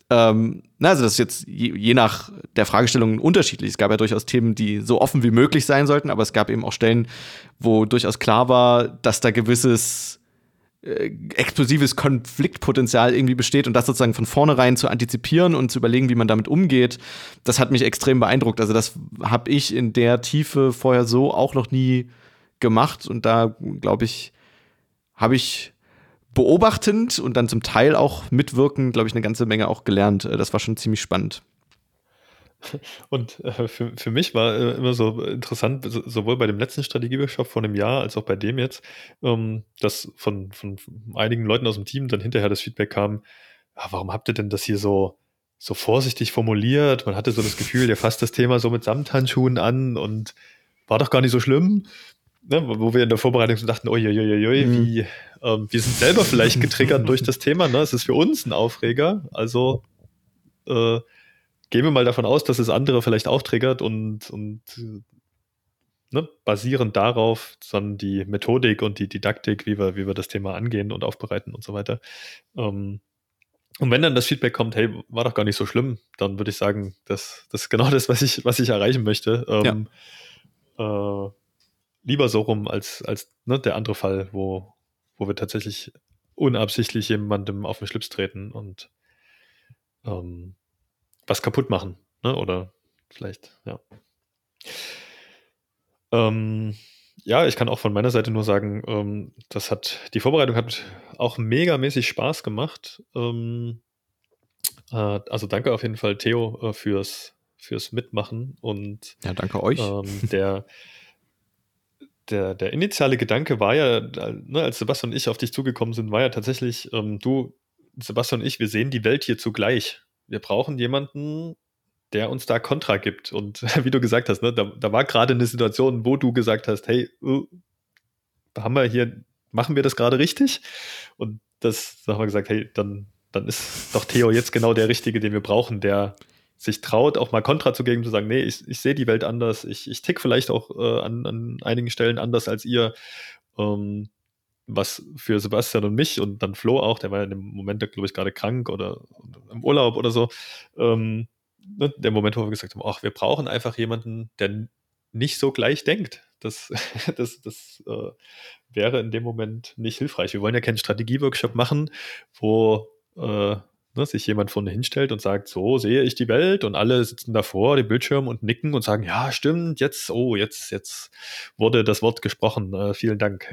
Ähm, also das ist jetzt je, je, nach der Fragestellung unterschiedlich. Es gab ja durchaus Themen, die so offen wie möglich sein sollten, aber es gab eben auch Stellen, wo durchaus klar war, dass da gewisses äh, explosives Konfliktpotenzial irgendwie besteht und das sozusagen von vornherein zu antizipieren und zu überlegen, wie man damit umgeht, das hat mich extrem beeindruckt. Also das habe ich in der Tiefe vorher so auch noch nie gemacht und da, glaube ich, habe ich beobachtend und dann zum Teil auch mitwirkend, glaube ich, eine ganze Menge auch gelernt. Äh, das war schon ziemlich spannend. Und äh, für, für mich war äh, immer so interessant, so, sowohl bei dem letzten Strategieworkshop vor einem Jahr als auch bei dem jetzt, ähm, dass von, von einigen Leuten aus dem Team dann hinterher das Feedback kam, ja, warum habt ihr denn das hier so, so vorsichtig formuliert? Man hatte so das Gefühl, ihr fasst das Thema so mit Samthandschuhen an und war doch gar nicht so schlimm ne, wo wir in der Vorbereitung so dachten, uiuiuiui, mhm. wie, ähm, wir sind selber vielleicht getriggert durch das Thema, ne? Es ist für uns ein Aufreger, also äh, gehen wir mal davon aus, dass es andere vielleicht auch triggert und, und ne, basierend darauf dann die Methodik und die Didaktik, wie wir, wie wir das Thema angehen und aufbereiten und so weiter. Ähm, und wenn dann das Feedback kommt, hey, war doch gar nicht so schlimm, dann würde ich sagen, das, das ist genau das, was ich, was ich erreichen möchte. Ähm, ja. äh, lieber so rum als, als ne, der andere Fall, wo, wo wir tatsächlich unabsichtlich jemandem auf den Schlips treten und ähm, was kaputt machen. Ne? Oder vielleicht, ja. Ähm, ja, ich kann auch von meiner Seite nur sagen, ähm, das hat, die Vorbereitung hat auch megamäßig Spaß gemacht. Ähm, äh, also danke auf jeden Fall, Theo, äh, fürs, fürs Mitmachen und ja, danke euch. Ähm, der, der, der initiale Gedanke war ja, ne, als Sebastian und ich auf dich zugekommen sind, war ja tatsächlich, ähm, du, Sebastian und ich, wir sehen die Welt hier zugleich. Wir brauchen jemanden, der uns da Kontra gibt. Und wie du gesagt hast, ne, da, da war gerade eine Situation, wo du gesagt hast, hey, uh, haben wir hier, machen wir das gerade richtig? Und das, da haben wir gesagt, hey, dann, dann ist doch Theo jetzt genau der Richtige, den wir brauchen, der sich traut, auch mal Kontra zu geben, zu sagen, nee, ich, ich sehe die Welt anders, ich, ich tick vielleicht auch äh, an, an einigen Stellen anders als ihr. Ähm, was für Sebastian und mich und dann Flo auch, der war in dem Moment, glaube ich, gerade krank oder im Urlaub oder so, ähm, ne, der Moment, wo wir gesagt haben, ach, wir brauchen einfach jemanden, der nicht so gleich denkt. Das, das, das äh, wäre in dem Moment nicht hilfreich. Wir wollen ja keinen Strategieworkshop machen, wo äh, ne, sich jemand vorne hinstellt und sagt, so sehe ich die Welt und alle sitzen davor, dem Bildschirm und nicken und sagen, ja, stimmt, jetzt, oh, jetzt, jetzt wurde das Wort gesprochen. Äh, vielen Dank.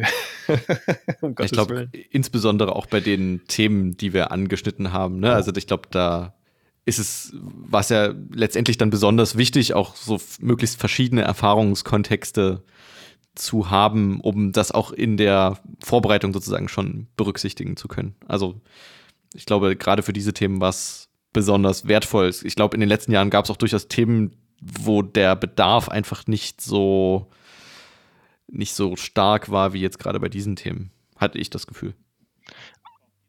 um ich glaube, insbesondere auch bei den Themen, die wir angeschnitten haben. Ne? Also ich glaube, da ist es, was ja letztendlich dann besonders wichtig, auch so möglichst verschiedene Erfahrungskontexte zu haben, um das auch in der Vorbereitung sozusagen schon berücksichtigen zu können. Also ich glaube, gerade für diese Themen war es besonders wertvoll. Ich glaube, in den letzten Jahren gab es auch durchaus Themen, wo der Bedarf einfach nicht so nicht so stark war wie jetzt gerade bei diesen Themen, hatte ich das Gefühl.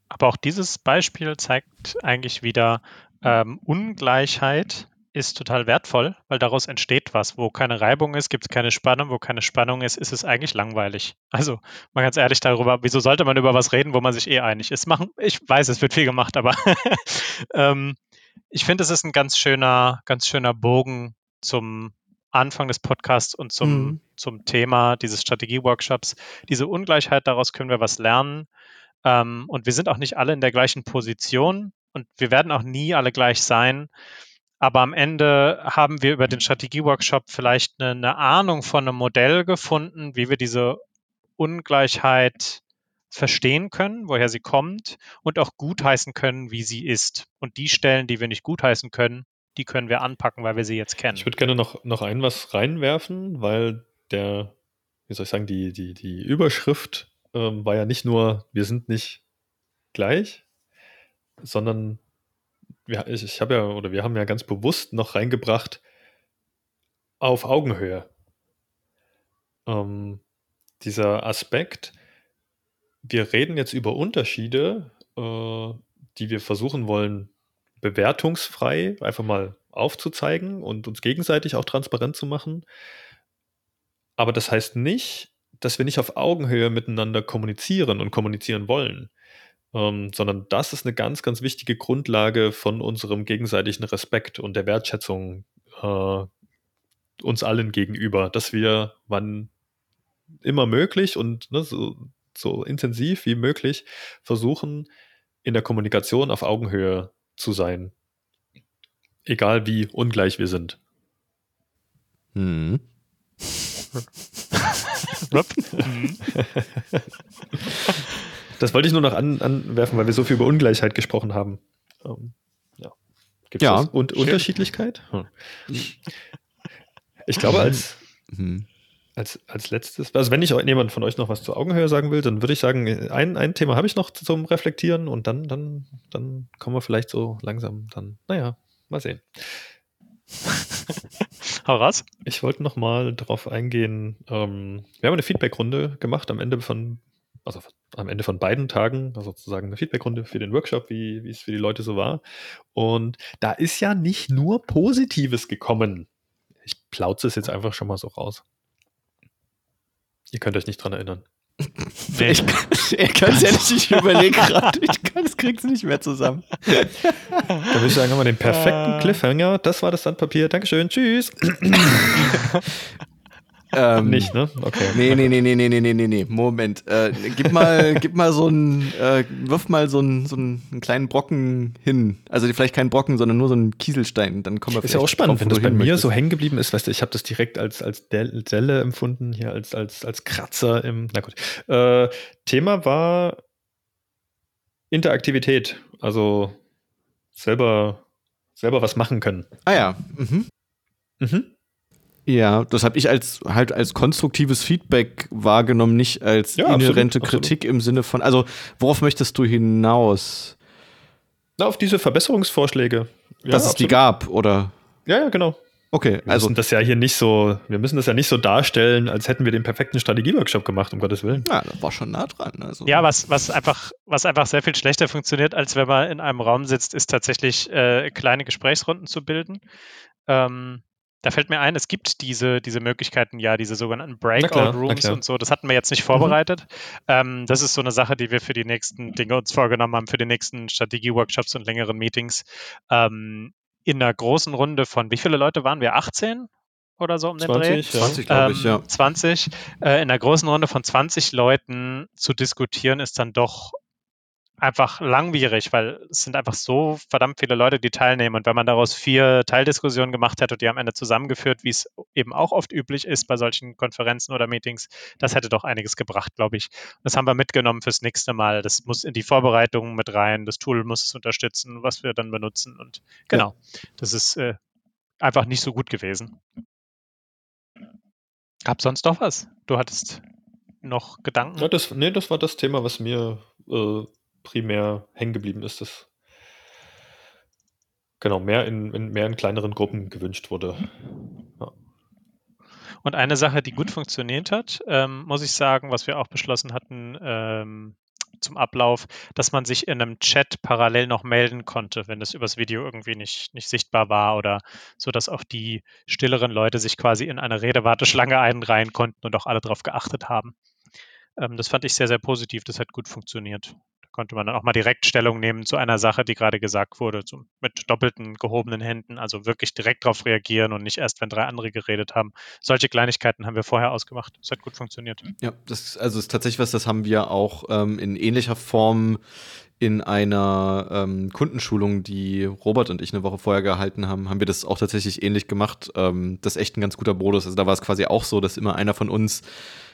Aber auch dieses Beispiel zeigt eigentlich wieder, ähm, Ungleichheit ist total wertvoll, weil daraus entsteht was. Wo keine Reibung ist, gibt es keine Spannung. Wo keine Spannung ist, ist es eigentlich langweilig. Also mal ganz ehrlich darüber, wieso sollte man über was reden, wo man sich eh einig ist? Machen, ich weiß, es wird viel gemacht, aber ähm, ich finde, es ist ein ganz schöner, ganz schöner Bogen zum Anfang des Podcasts und zum, mhm. zum Thema dieses Strategie-Workshops. Diese Ungleichheit, daraus können wir was lernen. Ähm, und wir sind auch nicht alle in der gleichen Position und wir werden auch nie alle gleich sein. Aber am Ende haben wir über den Strategie-Workshop vielleicht eine, eine Ahnung von einem Modell gefunden, wie wir diese Ungleichheit verstehen können, woher sie kommt und auch gutheißen können, wie sie ist. Und die Stellen, die wir nicht gutheißen können, die können wir anpacken, weil wir sie jetzt kennen. Ich würde gerne noch, noch ein was reinwerfen, weil der, wie soll ich sagen, die, die, die Überschrift ähm, war ja nicht nur, wir sind nicht gleich, sondern wir, ich, ich habe ja, oder wir haben ja ganz bewusst noch reingebracht, auf Augenhöhe. Ähm, dieser Aspekt, wir reden jetzt über Unterschiede, äh, die wir versuchen wollen, bewertungsfrei einfach mal aufzuzeigen und uns gegenseitig auch transparent zu machen. Aber das heißt nicht, dass wir nicht auf Augenhöhe miteinander kommunizieren und kommunizieren wollen ähm, sondern das ist eine ganz, ganz wichtige Grundlage von unserem gegenseitigen Respekt und der Wertschätzung äh, uns allen gegenüber, dass wir, wann immer möglich und ne, so, so intensiv wie möglich versuchen, in der Kommunikation auf Augenhöhe zu sein. Egal wie ungleich wir sind. Hm. Das wollte ich nur noch an, anwerfen, weil wir so viel über Ungleichheit gesprochen haben. Ähm, ja. Gibt es ja, und Unterschiedlichkeit? Hm. Ich glaube, als, mhm. als, als letztes, also wenn ich jemand von euch noch was zur Augenhöhe sagen will, dann würde ich sagen, ein, ein Thema habe ich noch zum Reflektieren und dann, dann, dann kommen wir vielleicht so langsam dann, naja, mal sehen. Hau raus. Ich wollte noch mal darauf eingehen, ähm, wir haben eine Feedback-Runde gemacht am Ende von also am Ende von beiden Tagen, also sozusagen eine Feedbackrunde für den Workshop, wie, wie es für die Leute so war. Und da ist ja nicht nur Positives gekommen. Ich plauze es jetzt einfach schon mal so raus. Ihr könnt euch nicht dran erinnern. Nee. Ich, ich kann es ehrlich, ich überlege gerade, ich kann es krieg's nicht mehr zusammen. Da würde ich sagen, haben wir den perfekten ah. Cliffhanger. Das war das Sandpapier. Dankeschön. Tschüss. Ähm, Nicht, ne? Okay. Nee, nee, nee, nee, nee, nee, nee, nee, Moment. Äh, gib mal, gib mal so einen, äh, wirf mal so einen, so einen kleinen Brocken hin. Also vielleicht keinen Brocken, sondern nur so einen Kieselstein. Dann kommen wir Ist ja auch spannend, drauf, wenn das bei mir so hängen geblieben ist. Weißt du, ich habe das direkt als, als Delle empfunden, hier als, als, als Kratzer im, na gut. Äh, Thema war Interaktivität. Also selber, selber was machen können. Ah ja. Mhm. Mhm. Ja, das habe ich als halt als konstruktives Feedback wahrgenommen, nicht als Ja, inhärente absolut. Kritik im Sinne von, also worauf möchtest du hinaus? Na, auf diese Verbesserungsvorschläge. Ja, Dass es die absolut. gab, oder? Ja, ja, genau. Okay, Wir also müssen das ja hier nicht so, wir müssen das ja nicht so darstellen, als hätten wir den perfekten Strategieworkshop gemacht, um Gottes Willen. ja, das war schon nah dran. Also. Ja, was, was, einfach, was einfach sehr viel schlechter funktioniert, als wenn man in einem Raum sitzt, ist tatsächlich äh, kleine Gesprächsrunden zu bilden. Ähm, da fällt mir ein, es gibt diese, diese Möglichkeiten ja, diese sogenannten Breakout-Rooms und so. Das hatten wir jetzt nicht vorbereitet. Ähm, das ist so eine Sache, die wir für die nächsten Dinge uns vorgenommen haben, für die nächsten Strategie-Workshops und längeren Meetings. Ähm, in einer großen Runde von, wie viele Leute waren wir? 18 oder so um den Dreh? 20, ja. 20, glaube ich, Ähm, ja. 20. Äh, in einer großen Runde von 20 Leuten zu diskutieren, ist dann doch einfach langwierig, weil es sind einfach so verdammt viele Leute, die teilnehmen. Und wenn man daraus vier Teildiskussionen gemacht hätte und die am Ende zusammengeführt, wie es eben auch oft üblich ist bei solchen Konferenzen oder Meetings, das hätte doch einiges gebracht, glaube ich. Das haben wir mitgenommen fürs nächste Mal. Das muss in die Vorbereitungen mit rein. Das Tool muss es unterstützen, was wir dann benutzen. Und genau, das ist äh, einfach nicht so gut gewesen. Gab sonst noch was? Du hattest noch Gedanken? Ja, das, nee, das war das Thema, was mir äh, primär hängen geblieben ist. Das genau mehr in, in mehr in kleineren Gruppen gewünscht wurde. Und eine Sache, die gut funktioniert hat, ähm, muss ich sagen, was wir auch beschlossen hatten ähm, zum Ablauf, dass man sich in einem Chat parallel noch melden konnte, wenn es übers Video irgendwie nicht, nicht sichtbar war oder so, dass auch die stilleren Leute sich quasi in eine Redewarteschlange einreihen konnten und auch alle darauf geachtet haben. Ähm, das fand ich sehr, sehr positiv. Das hat gut funktioniert. Konnte man dann auch mal direkt Stellung nehmen zu einer Sache, die gerade gesagt wurde, zum, mit doppelten gehobenen Händen, also wirklich direkt darauf reagieren und nicht erst, wenn drei andere geredet haben. Solche Kleinigkeiten haben wir vorher ausgemacht. Das hat gut funktioniert. Ja, das also ist tatsächlich was, das haben wir auch ähm, in ähnlicher Form in einer ähm, Kundenschulung, die Robert und ich eine Woche vorher gehalten haben, haben wir das auch tatsächlich ähnlich gemacht. Ähm, das ist echt ein ganz guter Modus. Also da war es quasi auch so, dass immer einer von uns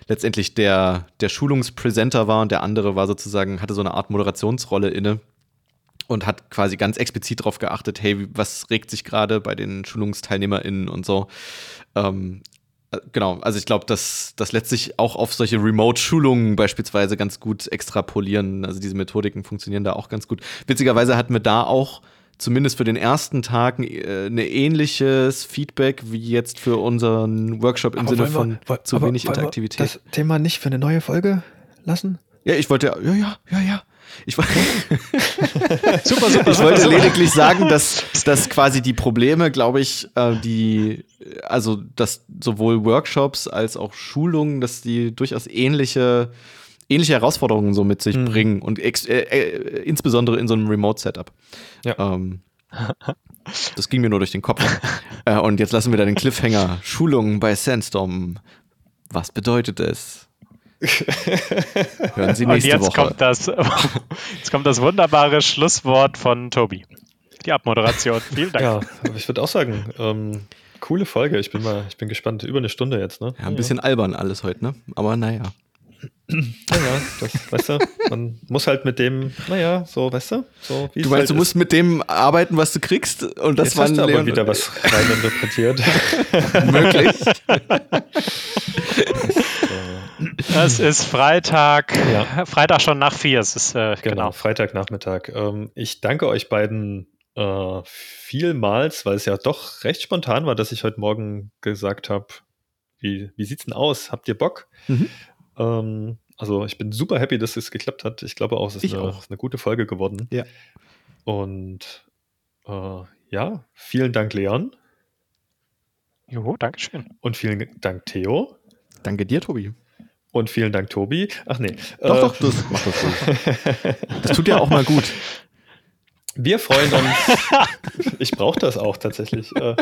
letztendlich der, der Schulungspräsenter war und der andere war sozusagen, hatte so eine Art Moderationsrolle inne und hat quasi ganz explizit darauf geachtet, hey, was regt sich gerade bei den SchulungsteilnehmerInnen und so. Ähm, äh, Genau, also ich glaube, das, das lässt sich auch auf solche Remote-Schulungen beispielsweise ganz gut extrapolieren. Also diese Methodiken funktionieren da auch ganz gut. Witzigerweise hatten wir da auch zumindest für den ersten Tag äh, ein ähnliches Feedback wie jetzt für unseren Workshop im Sinne von zu wenig Interaktivität. das Thema nicht für eine neue Folge lassen? Ja, ich wollte, ja, ja, ja, ja. Ich, Super, super, ich wollte super. lediglich sagen, dass, dass quasi die Probleme, glaube ich, äh, die, also dass sowohl Workshops als auch Schulungen, dass die durchaus ähnliche, ähnliche Herausforderungen so mit sich Mhm. bringen und ex äh, äh, insbesondere in so einem Remote-Setup. Ja. Ähm, das ging mir nur durch den Kopf. äh, und jetzt lassen wir da den Cliffhanger. Schulungen bei Sandstorm. Was bedeutet es? Hören Sie Und nächste jetzt Woche. kommt, das, jetzt kommt das wunderbare Schlusswort von Tobi. Die Abmoderation. Vielen Dank. Ja, aber ich würde auch sagen, ähm, coole Folge. Ich bin mal, ich bin gespannt. Über eine Stunde jetzt, ne? Ja, ein bisschen albern alles heute, ne? Aber naja. Ja, ja, das, weißt du, man muss halt mit dem, naja, so, weißt du, so wie Du meinst, halt du musst mit dem arbeiten, was du kriegst? Und das Jetzt war hast du aber Leon- wieder was reininterpretiert. möglich. Es ist Freitag. Ja. Freitag schon nach vier. Es ist, äh, Genau, genau. Freitagnachmittag. Ähm, ich danke euch beiden äh, vielmals, weil es ja doch recht spontan war, dass ich heute Morgen gesagt habe, wie, wie sieht's denn aus? Habt ihr Bock? Mhm. Ähm, also ich bin super happy, dass es geklappt hat. Ich glaube auch, es ist, Ich eine, auch. eine gute Folge geworden. Ja. Und äh, ja, vielen Dank, Leon. Jo, Dankeschön. Und vielen Dank, Theo. Danke dir, Tobi. Und vielen Dank, Tobi. Ach nee. Doch, äh, doch, das macht das ruhig. Das tut ja auch mal gut. Wir freuen uns. ich brauche das auch tatsächlich. Äh,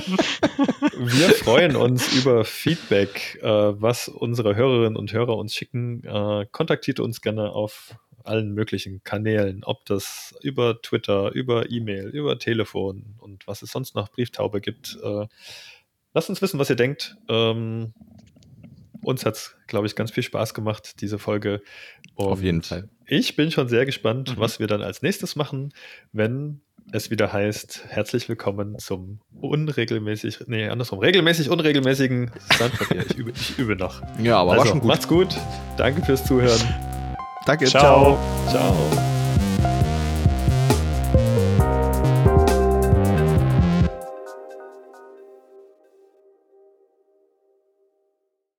wir freuen uns über Feedback, äh, was unsere Hörerinnen und Hörer uns schicken. Äh, kontaktiert uns gerne auf allen möglichen Kanälen, ob das über Twitter, über E-Mail, über Telefon und was es sonst noch Brieftaube gibt. Lasst uns wissen, was ihr denkt. Ähm, uns hat es, glaube ich, ganz viel Spaß gemacht, diese Folge. Und Auf jeden Fall. Ich bin schon sehr gespannt, mhm. was wir dann als nächstes machen, wenn es wieder heißt, herzlich willkommen zum unregelmäßig, nee, andersrum, regelmäßig unregelmäßigen Soundverkehr. Ich übe, ich übe noch. Ja, aber also, war schon gut. Macht's gut. Danke fürs Zuhören. Danke, ciao. Ciao. ciao.